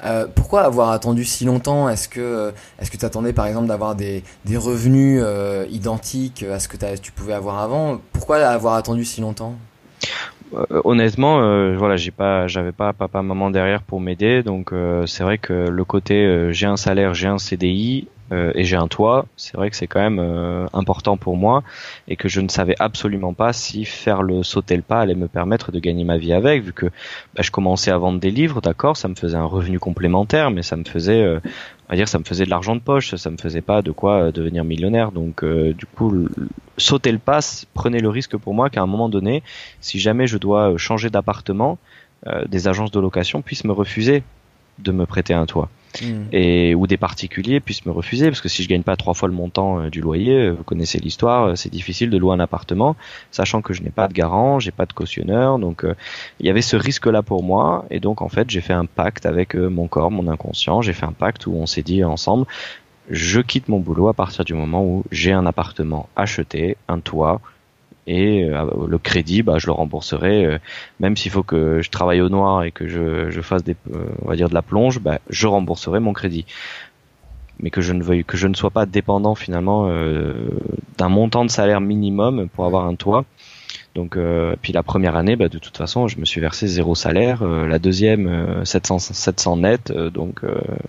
euh, pourquoi avoir attendu si longtemps? Est-ce que euh, est-ce tu attendais par exemple d'avoir des, revenus euh, identiques à ce que tu pouvais avoir avant? Pourquoi avoir attendu si longtemps? Honnêtement, voilà, j'ai pas, j'avais pas papa maman derrière pour m'aider, donc c'est vrai que le côté j'ai un salaire, j'ai un CDI, euh, et j'ai un toit, c'est vrai que c'est quand même euh, important pour moi et que je ne savais absolument pas si faire le sauter le pas allait me permettre de gagner ma vie avec, vu que bah, je commençais à vendre des livres, d'accord, ça me faisait un revenu complémentaire, mais ça me faisait, euh, on va dire, ça me faisait de l'argent de poche, ça me faisait pas de quoi devenir millionnaire. Donc du coup, sauter le pas prenez le risque pour moi qu'à un moment donné, si jamais je dois changer d'appartement, des agences de location puissent me refuser de me prêter un toit. Hmm. et où des particuliers puissent me refuser parce que si je gagne pas trois fois le montant euh, du loyer, euh, vous connaissez l'histoire, euh, c'est difficile de louer un appartement, sachant que je n'ai pas de garant, j'ai pas de cautionneur, donc il y avait ce risque-là pour moi et donc en fait j'ai fait un pacte avec mon corps, mon inconscient, j'ai fait un pacte où on s'est dit ensemble, je quitte mon boulot à partir du moment où j'ai un appartement acheté, un toit, et euh, le crédit bah je le rembourserai euh, même s'il faut que je travaille au noir et que je, je fasse des euh, on va dire de la plonge bah je rembourserai mon crédit. Mais que je ne veuille que je ne sois pas dépendant finalement d'un montant de salaire minimum pour avoir un toit. Donc puis la première année bah, de toute façon je me suis versé zéro salaire. La deuxième 700 700 net donc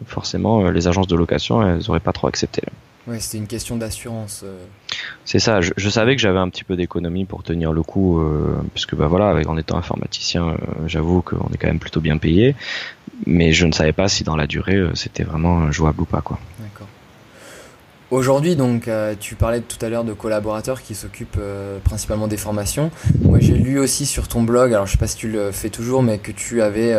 forcément les agences de location elles auraient pas trop accepté Ouais, c'était une question d'assurance. Euh. C'est ça. Je, savais que j'avais un petit peu d'économie pour tenir le coup, euh, puisque bah voilà, avec, en étant informaticien, euh, j'avoue qu'on est quand même plutôt bien payé, mais je ne savais pas si dans la durée c'était vraiment jouable ou pas, quoi. Aujourd'hui, donc, euh, tu parlais tout à l'heure de collaborateurs qui s'occupent euh, principalement des formations. Moi, j'ai lu aussi sur ton blog, alors je sais pas si tu le fais toujours, mais que tu avais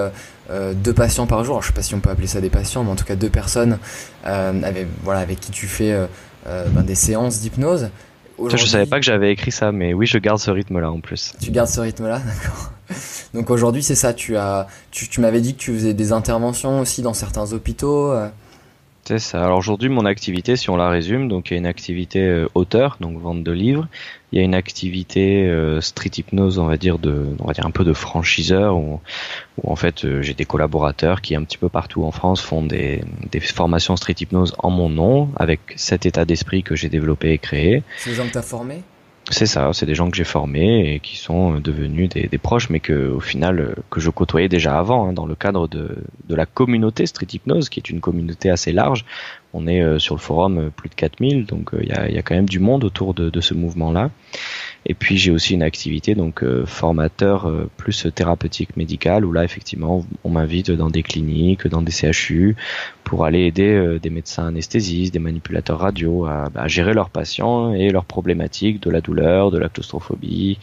euh, deux patients par jour. Alors, je sais pas si on peut appeler ça des patients, mais en tout cas deux personnes avec, voilà, avec qui tu fais ben, des séances d'hypnose. Je savais pas que j'avais écrit ça, mais oui, je garde ce rythme-là en plus. Tu gardes ce rythme-là, (laughs) d'accord. Donc aujourd'hui, c'est ça. Tu as, tu, tu m'avais dit que tu faisais des interventions aussi dans certains hôpitaux. C'est ça. Alors aujourd'hui, mon activité, si on la résume, donc il y a une activité euh, auteur, donc vente de livres. Il y a une activité euh, street hypnose, on va dire de, on va dire un peu de franchiseur, où, en fait euh, j'ai des collaborateurs qui un petit peu partout en France font des, des formations street hypnose en mon nom, avec cet état d'esprit que j'ai développé et créé. Les gens que t'as formés? C'est ça, c'est des gens que j'ai formés et qui sont euh, devenus des, proches, mais que au final euh, que je côtoyais déjà avant hein, dans le cadre de, de la communauté Street Hypnose, qui est une communauté assez large. On est euh, sur le forum plus de 4000, donc il y a, quand même du monde autour de, de ce mouvement-là. Et puis j'ai aussi une activité donc euh, formateur euh, plus thérapeutique médical où là effectivement on m'invite dans des cliniques, dans des CHU pour aller aider euh, des médecins anesthésistes, des manipulateurs radio à, à, gérer leurs patients et leurs problématiques de la douleur, de la claustrophobie,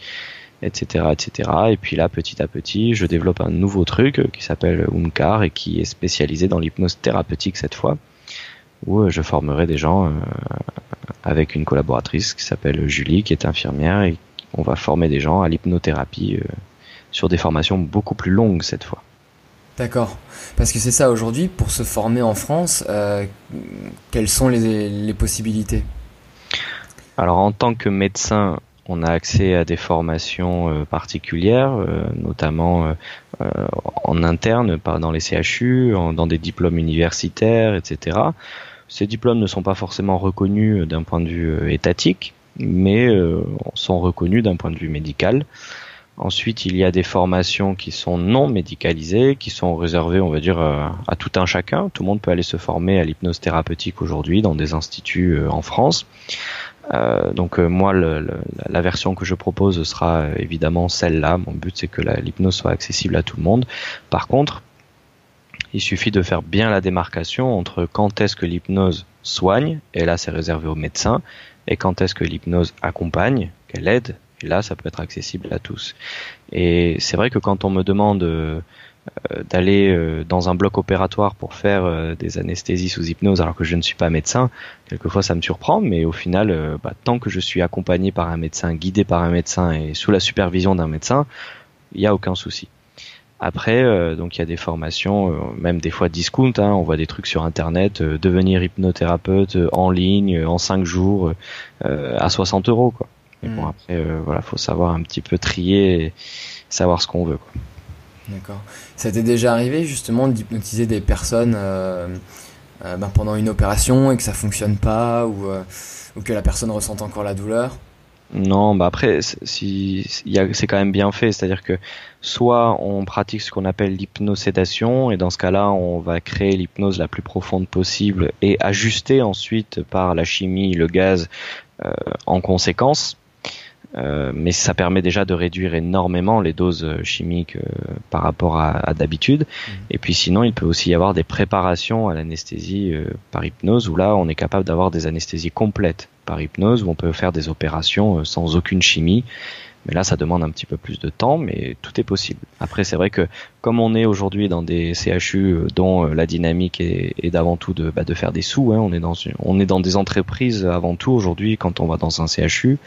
etc., etc. Et puis là petit à petit je développe un nouveau truc qui s'appelle Unkar et qui est spécialisé dans l'hypnose thérapeutique cette fois où je formerai des gens avec une collaboratrice qui s'appelle Julie, qui est infirmière, et on va former des gens à l'hypnothérapie euh, sur des formations beaucoup plus longues cette fois. D'accord. Parce que c'est ça aujourd'hui, pour se former en France, euh, quelles sont les, possibilités? Alors en tant que médecin, on a accès à des formations euh, particulières, notamment en interne, dans les CHU, dans des diplômes universitaires, etc. Ces diplômes ne sont pas forcément reconnus euh, d'un point de vue euh, étatique, mais euh, sont reconnus d'un point de vue médical. Ensuite, il y a des formations qui sont non médicalisées, qui sont réservées, on va dire, à, tout un chacun. Tout le monde peut aller se former à l'hypnose thérapeutique aujourd'hui dans des instituts en France. Donc moi, la version que je propose sera évidemment celle-là. Mon but, c'est que l'hypnose soit accessible à tout le monde. Par contre, il suffit de faire bien la démarcation entre quand est-ce que l'hypnose soigne, et là c'est réservé aux médecins, et quand est-ce que l'hypnose accompagne, qu'elle aide, et là ça peut être accessible à tous. Et c'est vrai que quand on me demande euh, d'aller euh, dans un bloc opératoire pour faire euh, des anesthésies sous hypnose alors que je ne suis pas médecin, quelquefois ça me surprend, mais au final, bah, tant que je suis accompagné par un médecin, guidé par un médecin et sous la supervision d'un médecin, il n'y a aucun souci. Après, euh, donc il y a des formations, euh, même des fois discount. Hein, on voit des trucs sur internet, euh, devenir hypnothérapeute en ligne en 5 jours à 60 euros. Quoi. Mais bon, hmm. après, voilà, faut savoir un petit peu trier, et savoir ce qu'on veut. Quoi. D'accord. Ça t'est déjà arrivé justement d'hypnotiser des personnes ben, pendant une opération et que ça fonctionne pas ou, ou que la personne ressente encore la douleur? Non, bah après, si, c'est quand même bien fait, c'est-à-dire que soit on pratique ce qu'on appelle l'hypnosédation, et dans ce cas-là, on va créer l'hypnose la plus profonde possible et ajuster ensuite par la chimie, le gaz euh, en conséquence. Euh, mais ça permet déjà de réduire énormément les doses euh, chimiques euh, par rapport à, à d'habitude. Mmh. Et puis sinon, il peut aussi y avoir des préparations à l'anesthésie par hypnose où là, on est capable d'avoir des anesthésies complètes par hypnose où on peut faire des opérations sans aucune chimie mais là, ça demande un petit peu plus de temps, mais tout est possible. Après, c'est vrai que comme on est aujourd'hui dans des CHU euh, dont euh, la dynamique est, est d'avant tout de, bah, de faire des sous, hein, on est dans on est dans des entreprises avant tout aujourd'hui. Quand on va dans un CHU,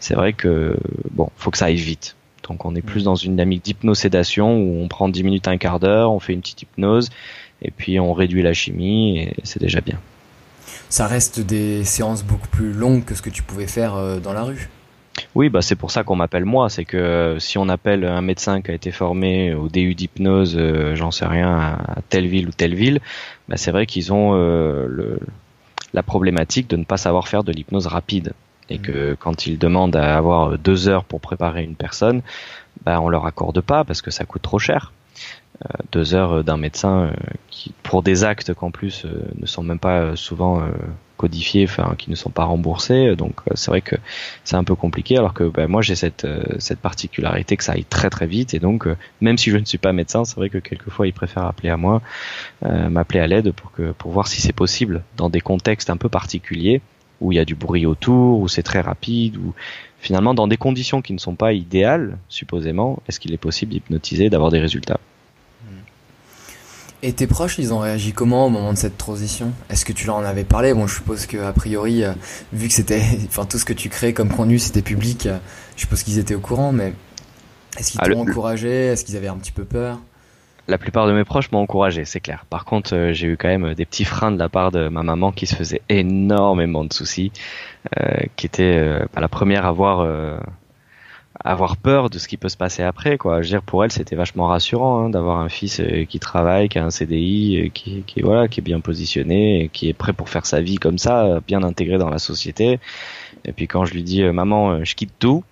c'est vrai que bon, faut que ça aille vite. Donc, on est plus dans une dynamique d'hypnosédation où on prend 10 minutes, un quart d'heure, on fait une petite hypnose et puis on réduit la chimie et c'est déjà bien. Ça reste des séances beaucoup plus longues que ce que tu pouvais faire euh, dans la rue. Oui, bah c'est pour ça qu'on m'appelle moi. C'est que euh, si on appelle un médecin qui a été formé au DU d'hypnose, euh, j'en sais rien, à, telle ville ou telle ville, bah c'est vrai qu'ils ont euh, le, la problématique de ne pas savoir faire de l'hypnose rapide. Et que mmh. quand ils demandent à avoir deux heures pour préparer une personne, bah on leur accorde pas parce que ça coûte trop cher. deux heures d'un médecin qui, pour des actes qu'en plus ne sont même pas souvent codifiés, enfin qui ne sont pas remboursés. Donc euh, c'est vrai que c'est un peu compliqué. Alors que ben, moi j'ai cette euh, cette particularité que ça aille très très vite et donc euh, même si je ne suis pas médecin, c'est vrai que quelquefois ils préfèrent appeler à moi, m'appeler à l'aide pour que pour voir si c'est possible dans des contextes un peu particuliers où il y a du bruit autour, où c'est très rapide, ou finalement dans des conditions qui ne sont pas idéales, supposément, est-ce qu'il est possible d'hypnotiser, d'avoir des résultats? Et tes proches, ils ont réagi comment au moment de cette transition? Est-ce que tu leur en avais parlé? Bon, je suppose que a priori, euh, vu que c'était, (laughs) enfin tout ce que tu crées comme contenu, c'était public, euh, je suppose qu'ils étaient au courant, mais est-ce qu'ils Ah, t'ont le- encouragé? Est-ce qu'ils avaient un petit peu peur? La plupart de mes proches m'ont encouragé, c'est clair. Par contre, euh, j'ai eu quand même des petits freins de la part de ma maman qui se faisait énormément de soucis, euh, qui était bah, la première à euh, à avoir peur de ce qui peut se passer après. Quoi. Je veux dire, pour elle, c'était vachement rassurant hein, d'avoir un fils euh, qui travaille, qui a un CDI, euh, qui, qui voilà, qui est bien positionné, qui est prêt pour faire sa vie comme ça, euh, bien intégré dans la société. Et puis quand je lui dis, maman, je quitte tout,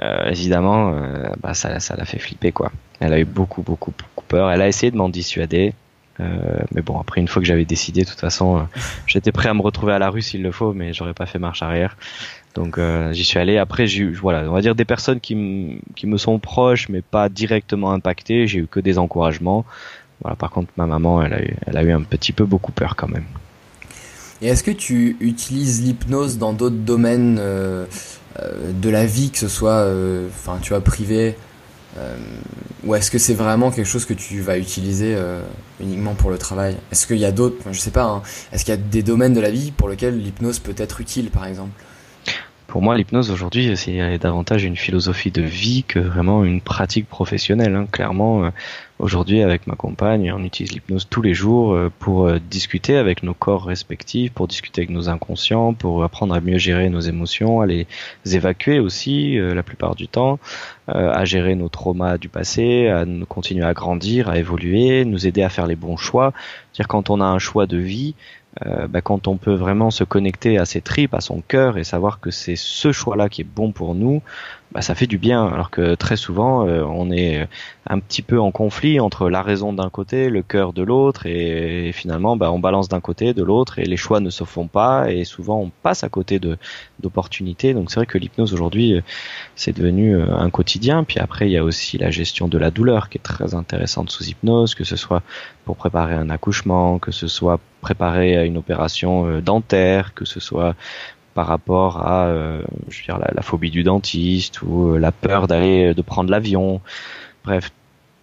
euh, évidemment, bah, ça, ça l'a fait flipper quoi. Elle a eu beaucoup, beaucoup, beaucoup peur. Elle a essayé de m'en dissuader. Euh, mais bon, après, une fois que j'avais décidé, de toute façon, j'étais prêt à me retrouver à la rue s'il le faut, mais j'aurais pas fait marche arrière. Donc, euh, j'y suis allé. Après, j'ai voilà, on va dire des personnes qui, me sont proches, mais pas directement impactées. J'ai eu que des encouragements. Voilà, par contre, ma maman, elle a eu, elle a eu un petit peu beaucoup peur quand même. Et est-ce que tu utilises l'hypnose dans d'autres domaines euh, euh, de la vie, que ce soit, enfin, privé, ou est-ce que c'est vraiment quelque chose que tu vas utiliser uniquement pour le travail? Est-ce qu'il y a d'autres, je sais pas, hein, est-ce qu'il y a des domaines de la vie pour lesquels l'hypnose peut être utile, par exemple? Pour moi, l'hypnose aujourd'hui, c'est davantage une philosophie de vie que vraiment une pratique professionnelle. hein. Clairement, euh, aujourd'hui, avec ma compagne, on utilise l'hypnose tous les jours euh, pour euh, discuter avec nos corps respectifs, pour discuter avec nos inconscients, pour apprendre à mieux gérer nos émotions, à les évacuer aussi la plupart du temps, à gérer nos traumas du passé, à nous continuer à grandir, à évoluer, nous aider à faire les bons choix. C'est-à-dire quand on a un choix de vie, euh, bah, quand on peut vraiment se connecter à ses tripes, à son cœur et savoir que c'est ce choix-là qui est bon pour nous, bah, ça fait du bien. Alors que très souvent, euh, on est un petit peu en conflit entre la raison d'un côté, le cœur de l'autre, et, finalement, bah, on balance d'un côté, de l'autre, et les choix ne se font pas, et souvent on passe à côté de d'opportunités. Donc c'est vrai que l'hypnose aujourd'hui, euh, c'est devenu euh, un quotidien. Puis après, il y a aussi la gestion de la douleur qui est très intéressante sous hypnose, que ce soit pour préparer un accouchement, que ce soit préparer à une opération euh, dentaire, que ce soit par rapport à euh, je veux dire, la, la phobie du dentiste ou euh, la peur d'aller de prendre l'avion. Bref,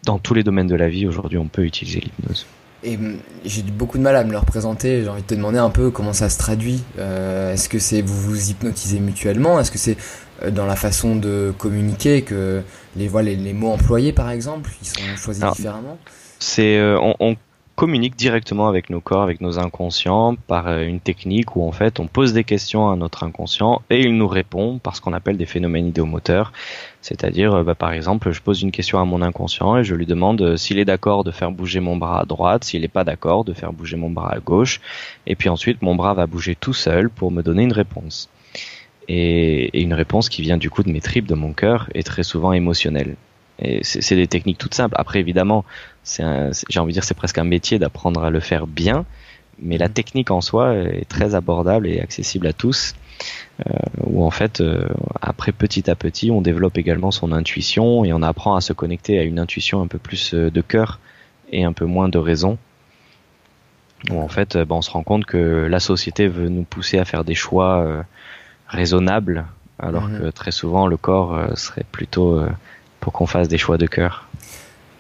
dans tous les domaines de la vie aujourd'hui, on peut utiliser l'hypnose. Et hum, j'ai beaucoup de mal à me le représenter. J'ai envie de te demander un peu comment ça se traduit. Euh, Est-ce que c'est vous vous hypnotisez mutuellement? Est-ce que c'est euh, dans la façon de communiquer que les, voilà, les, les mots employés par exemple, ils sont choisis Alors, différemment? C'est euh, on, on communique directement avec nos corps, avec nos inconscients par euh, une technique où en fait on pose des questions à notre inconscient et il nous répond par ce qu'on appelle des phénomènes idéomoteurs. C'est-à-dire, euh, bah, par exemple, je pose une question à mon inconscient et je lui demande euh, s'il est d'accord de faire bouger mon bras à droite, s'il n'est pas d'accord de faire bouger mon bras à gauche, et puis ensuite mon bras va bouger tout seul pour me donner une réponse. Et, et une réponse qui vient du coup de mes tripes, de mon cœur, et très souvent émotionnelle. Et c'est des techniques toutes simples. Après, évidemment, j'ai envie de dire c'est presque un métier d'apprendre à le faire bien, mais la technique en soi est très abordable et accessible à tous. Euh, où en fait, euh, après petit à petit, on développe également son intuition et on apprend à se connecter à une intuition un peu plus euh, de cœur et un peu moins de raison. Où en fait, ben, on se rend compte que la société veut nous pousser à faire des choix euh, raisonnables, alors Mhm. que très souvent le corps serait plutôt pour qu'on fasse des choix de cœur.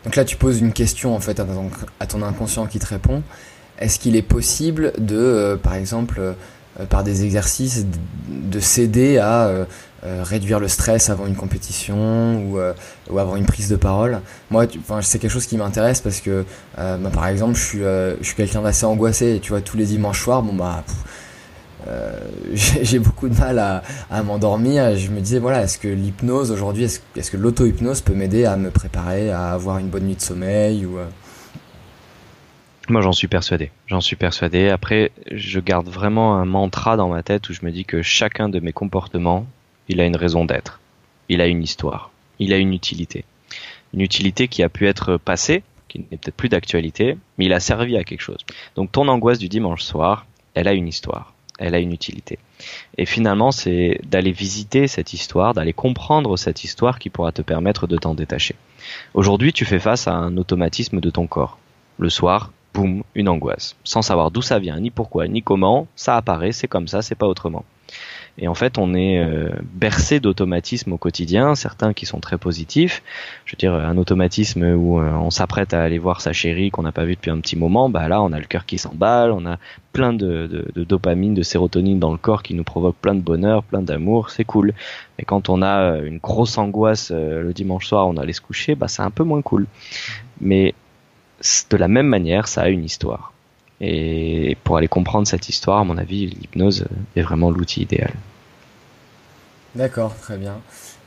Donc là, tu poses une question en fait à ton, inconscient qui te répond. Est-ce qu'il est possible de, euh, par exemple, euh, euh, par des exercices, de s'aider à réduire le stress avant une compétition ou, ou avant une prise de parole? Moi, c'est quelque chose qui m'intéresse parce que, bah, par exemple, je suis, suis quelqu'un d'assez angoissé et tu vois, tous les dimanches soirs, bon bah. Euh, (laughs) j'ai beaucoup de mal à, m'endormir je me disais voilà est-ce que l'hypnose aujourd'hui est-ce que l'auto-hypnose peut m'aider à me préparer à avoir une bonne nuit de sommeil euh, Moi, j'en suis persuadé. J'en suis persuadé. Après, je garde vraiment un mantra dans ma tête où je me dis que chacun de mes comportements, il a une raison d'être. Il a une histoire. Il a une utilité. Une utilité qui a pu être passée, qui n'est peut-être plus d'actualité, mais il a servi à quelque chose. Donc, ton angoisse du dimanche soir, elle a une histoire. Elle a une utilité. Et finalement, c'est d'aller visiter cette histoire, d'aller comprendre cette histoire qui pourra te permettre de t'en détacher. Aujourd'hui, tu fais face à un automatisme de ton corps. Le soir, boum, une angoisse. Sans savoir d'où ça vient, ni pourquoi, ni comment, ça apparaît, c'est comme ça, c'est pas autrement. Et en fait, on est euh, bercé d'automatismes au quotidien, certains qui sont très positifs. Je veux dire, un automatisme où euh, on s'apprête à aller voir sa chérie qu'on n'a pas vue depuis un petit moment, bah là, on a le cœur qui s'emballe, on a plein de, dopamine, de sérotonine dans le corps qui nous provoque plein de bonheur, plein d'amour, c'est cool. Et quand on a euh, une grosse angoisse le dimanche soir, on allait se coucher, bah c'est un peu moins cool. Mais de la même manière, ça a une histoire. Et pour aller comprendre cette histoire, à mon avis, l'hypnose est vraiment l'outil idéal. D'accord, très bien.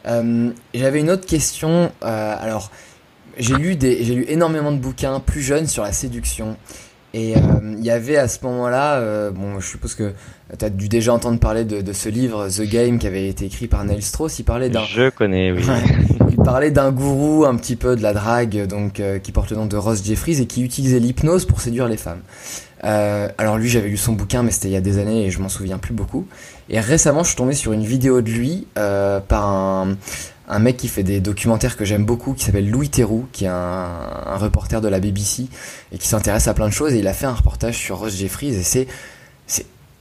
Euh, j'avais une autre question. Euh, alors, j'ai lu des, j'ai lu énormément de bouquins plus jeunes sur la séduction. Et euh, il y avait à ce moment-là, bon, je suppose que tu as dû déjà entendre parler de, de, ce livre The Game qui avait été écrit par Neil Strauss. Il parlait d'un. Je connais, oui. Parlait d'un gourou un petit peu de la drague, donc qui porte le nom de Ross Jeffries et qui utilisait l'hypnose pour séduire les femmes. Euh, alors lui, j'avais lu son bouquin, mais c'était il y a des années et je m'en souviens plus beaucoup. Et récemment, je suis tombé sur une vidéo de lui euh, par un, mec qui fait des documentaires que j'aime beaucoup, qui s'appelle Louis Theroux, qui est un, un, reporter de la BBC et qui s'intéresse à plein de choses. Et il a fait un reportage sur Ross Jeffries et c'est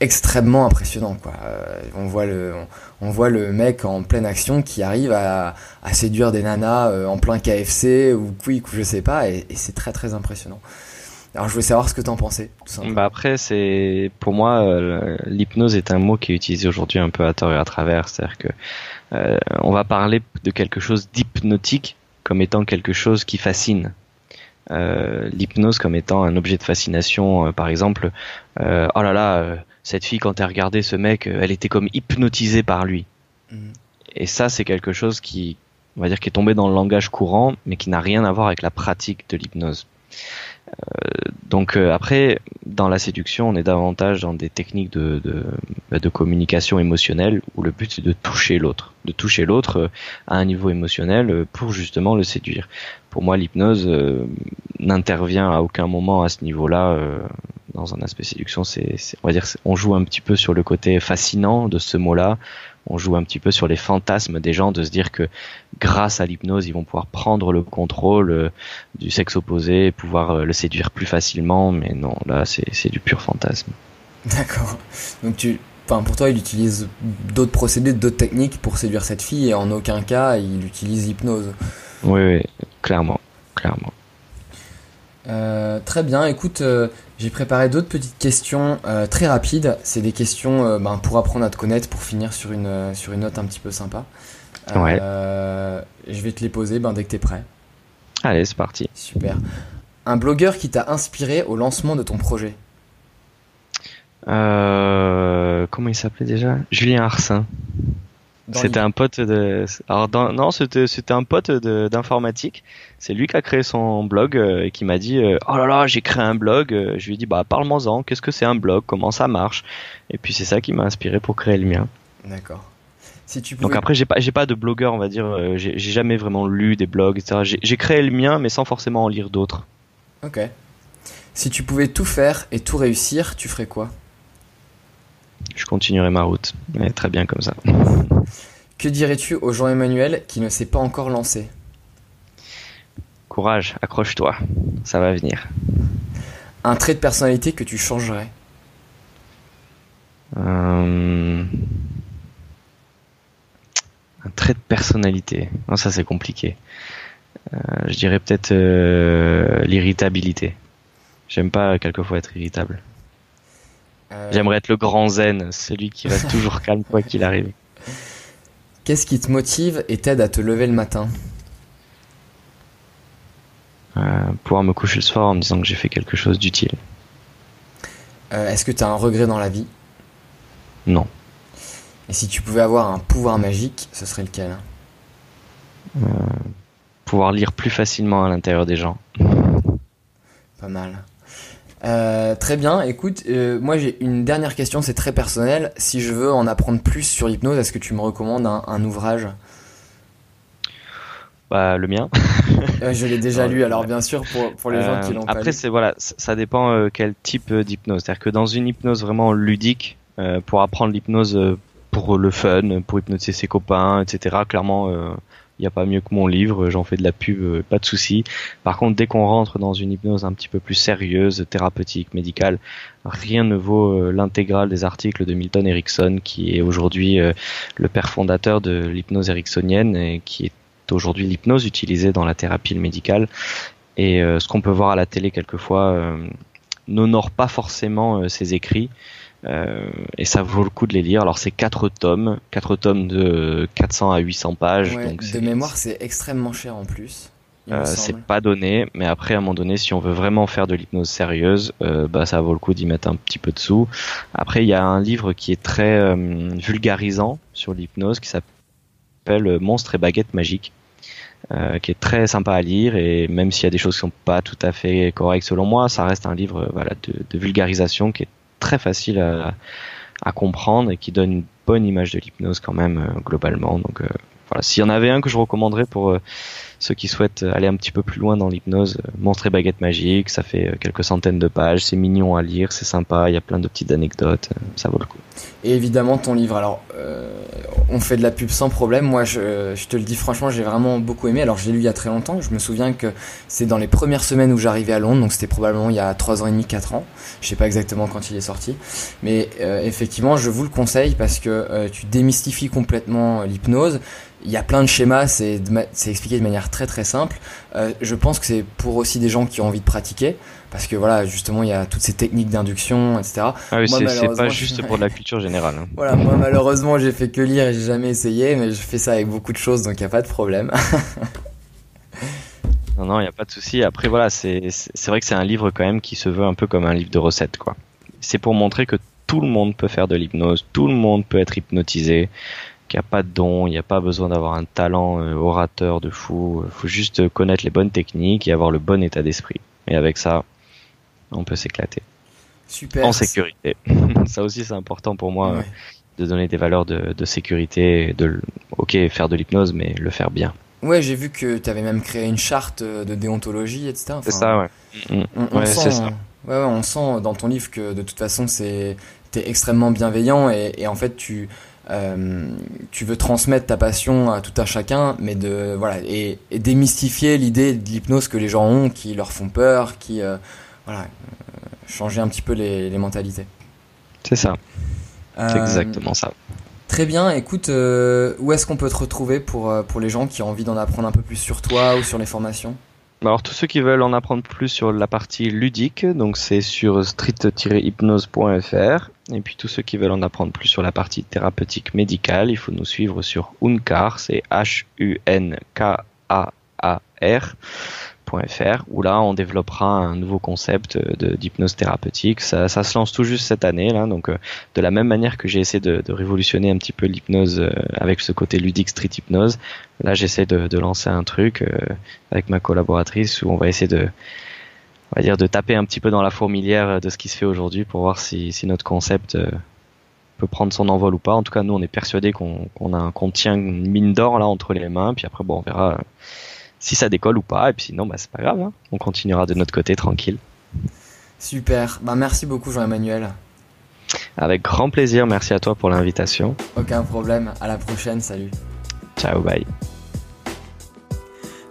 extrêmement impressionnant quoi. Euh, on voit le on, voit le mec en pleine action qui arrive à, à séduire des nanas euh, en plein KFC ou Quick ou je sais pas et, c'est très très impressionnant. Alors je voulais savoir ce que t'en pensais. Bah après c'est pour moi euh, l'hypnose est un mot qui est utilisé aujourd'hui un peu à tort et à travers, c'est-à-dire que on va parler de quelque chose d'hypnotique comme étant quelque chose qui fascine. L'hypnose comme étant un objet de fascination, par exemple, oh là là, cette fille quand elle regardait ce mec, elle était comme hypnotisée par lui. Mm. Et ça c'est quelque chose qui, on va dire, qui est tombé dans le langage courant, mais qui n'a rien à voir avec la pratique de l'hypnose. Euh, donc euh, après, dans la séduction, on est davantage dans des techniques de, de, bah, de communication émotionnelle où le but c'est de toucher l'autre, de toucher l'autre euh, à un niveau émotionnel pour justement le séduire. Pour moi, l'hypnose n'intervient à aucun moment à ce niveau-là dans un aspect séduction. C'est, on va dire, on joue un petit peu sur le côté fascinant de ce mot-là on joue un petit peu sur les fantasmes des gens de se dire que grâce à l'hypnose, ils vont pouvoir prendre le contrôle euh, du sexe opposé et pouvoir euh, le séduire plus facilement. Mais non, là, c'est du pur fantasme. D'accord. Donc tu, enfin, pour toi, il utilise d'autres procédés, d'autres techniques pour séduire cette fille et en aucun cas, il utilise l'hypnose. Oui, oui, clairement, clairement. Euh, très bien, écoute, euh, j'ai préparé d'autres petites questions euh, très rapides. C'est des questions ben, pour apprendre à te connaître, pour finir sur une, sur une note un petit peu sympa. Ouais. je vais te les poser ben, dès que tu es prêt. Allez, c'est parti. Super. Un blogueur qui t'a inspiré au lancement de ton projet Comment il s'appelait déjà? Julien Arsin. C'était un pote de. Alors non, c'était c'était un pote d'informatique. C'est lui qui a créé son blog euh, et qui m'a dit euh, oh là là j'ai créé un blog. Euh, je lui ai dit bah parle-moi-en. Qu'est-ce que c'est un blog? Comment ça marche? Et puis c'est ça qui m'a inspiré pour créer le mien. D'accord. Si tu Donc après j'ai pas j'ai pas de blogueur on va dire. j'ai jamais vraiment lu des blogs etc. J'ai créé le mien mais sans forcément en lire d'autres. Ok. Si tu pouvais tout faire et tout réussir, tu ferais quoi? Je continuerai ma route. Très bien comme ça. (laughs) Que dirais-tu au Jean-Emmanuel qui ne s'est pas encore lancé? Courage, accroche-toi, ça va venir. Un trait de personnalité que tu changerais? Euh, Un trait de personnalité. Non, ça c'est compliqué. Euh, je dirais peut-être euh, l'irritabilité. J'aime pas quelquefois être irritable. J'aimerais être le grand zen, celui qui reste (laughs) toujours calme quoi qu'il arrive. Qu'est-ce qui te motive et t'aide à te lever le matin euh, Pouvoir me coucher le soir en me disant que j'ai fait quelque chose d'utile. Euh, est-ce que tu as un regret dans la vie Non. Et si tu pouvais avoir un pouvoir magique, ce serait lequel? Pouvoir lire plus facilement à l'intérieur des gens. Pas mal. Euh, très bien, écoute, euh, moi j'ai une dernière question, c'est très personnel. Si je veux en apprendre plus sur l'hypnose, est-ce que tu me recommandes un, ouvrage? Bah, le mien. Euh, je l'ai déjà (laughs) lu, alors bien sûr pour, pour les gens qui l'ont. Après, c'est voilà, ça dépend quel type d'hypnose. C'est-à-dire que dans une hypnose vraiment ludique, pour apprendre l'hypnose pour le fun, pour hypnotiser ses copains, etc. Clairement, il n'y a pas mieux que mon livre, j'en fais de la pub, pas de souci. Par contre, dès qu'on rentre dans une hypnose un petit peu plus sérieuse, thérapeutique, médicale, rien ne vaut l'intégrale des articles de Milton Erickson, qui est aujourd'hui le père fondateur de l'hypnose ericksonienne et qui est aujourd'hui l'hypnose utilisée dans la thérapie médicale. Et euh, ce qu'on peut voir à la télé quelquefois euh, n'honore pas forcément euh, ses écrits. Et ça vaut le coup de les lire. Alors c'est quatre tomes, quatre tomes de 400 à 800 pages. donc de mémoire, c'est extrêmement cher en plus. Euh, c'est pas donné, mais après à un moment donné, si on veut vraiment faire de l'hypnose sérieuse, euh, bah ça vaut le coup d'y mettre un petit peu de sous. Après, il y a un livre qui est très vulgarisant sur l'hypnose qui s'appelle s'appelle Monstres et baguettes magiques. Euh, qui est très sympa à lire et même s'il y a des choses qui sont pas tout à fait correctes selon moi, ça reste un livre voilà de, de vulgarisation qui est très facile à, comprendre et qui donne une bonne image de l'hypnose quand même euh, globalement. Donc euh, voilà, s'il y en avait un que je recommanderais pour ceux qui souhaitent aller un petit peu plus loin dans l'hypnose, Monstre et baguette magique, ça fait euh, quelques centaines de pages, c'est mignon à lire, c'est sympa, il y a plein de petites anecdotes, euh, ça vaut le coup. Et évidemment ton livre, alors euh, on fait de la pub sans problème, moi je, je te le dis franchement j'ai vraiment beaucoup aimé, alors je l'ai lu il y a très longtemps, je me souviens que c'est dans les premières semaines où j'arrivais à Londres, donc c'était probablement il y a 3 ans et demi, 4 ans, je sais pas exactement quand il est sorti, mais effectivement je vous le conseille parce que tu démystifies complètement l'hypnose, il y a plein de schémas, c'est expliqué de manière très très simple. Euh, je pense que c'est pour aussi des gens qui ont envie de pratiquer, parce que voilà, justement, il y a toutes ces techniques d'induction, etc. Ah oui, c'est pas juste (laughs) pour de la culture générale. Hein. Voilà, moi malheureusement, j'ai fait que lire et j'ai jamais essayé, mais je fais ça avec beaucoup de choses, donc il n'y a pas de problème. (laughs) non, non, il n'y a pas de souci. Après, voilà, c'est vrai que c'est un livre quand même qui se veut un peu comme un livre de recettes, quoi. C'est pour montrer que tout le monde peut faire de l'hypnose, tout le monde peut être hypnotisé qu'il n'y a pas de don, il n'y a pas besoin d'avoir un talent euh, orateur de fou, il faut juste connaître les bonnes techniques et avoir le bon état d'esprit. Et avec ça, on peut s'éclater. Super. En sécurité. (laughs) ça aussi c'est important pour moi de donner des valeurs de, sécurité, de ok faire de l'hypnose mais le faire bien. Ouais, j'ai vu que tu avais même créé une charte de déontologie, etc. c'est ça, ouais. On, sent, ça. Ouais, on sent dans ton livre que de toute façon c'est t'es extrêmement bienveillant et, et en fait tu euh, tu veux transmettre ta passion à tout un chacun, mais de voilà et, démystifier l'idée de l'hypnose que les gens ont, qui leur font peur, qui euh, voilà euh, changer un petit peu les, mentalités. C'est ça. C'est exactement ça. Très bien. Écoute, où est-ce qu'on peut te retrouver pour pour les gens qui ont envie d'en apprendre un peu plus sur toi ou sur les formations? Alors tous ceux qui veulent en apprendre plus sur la partie ludique, donc c'est sur street-hypnose.fr. Et puis tous ceux qui veulent en apprendre plus sur la partie thérapeutique médicale, il faut nous suivre sur Uncar, c'est H-U-N-K-A-A-R où là on développera un nouveau concept d'hypnose thérapeutique. Ça, se lance tout juste cette année donc euh, de la même manière que j'ai essayé de, révolutionner un petit peu l'hypnose euh, avec ce côté ludique street hypnose, là j'essaie de, de, lancer un truc euh, avec ma collaboratrice où on va essayer de on va dire de taper un petit peu dans la fourmilière de ce qui se fait aujourd'hui pour voir si, si notre concept peut prendre son envol ou pas. En tout cas, nous, on est persuadé qu'on a qu'on tient une mine d'or là entre les mains. Puis après, bon, on verra si ça décolle ou pas. Et puis sinon, bah, c'est pas grave. Hein. On continuera de notre côté tranquille. Super. Bah, merci beaucoup, Jean-Emmanuel. Avec grand plaisir. Merci à toi pour l'invitation. Aucun problème. À la prochaine. Salut. Ciao. Bye.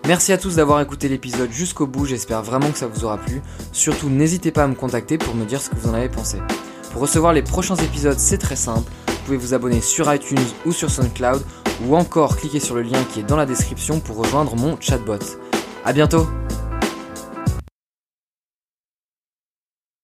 Merci à tous d'avoir écouté l'épisode jusqu'au bout, j'espère vraiment que ça vous aura plu. Surtout n'hésitez pas à me contacter pour me dire ce que vous en avez pensé. Pour recevoir les prochains épisodes, c'est très simple, pouvez vous abonner sur iTunes ou sur SoundCloud ou encore cliquer sur le lien qui est dans la description pour rejoindre mon chatbot. A bientôt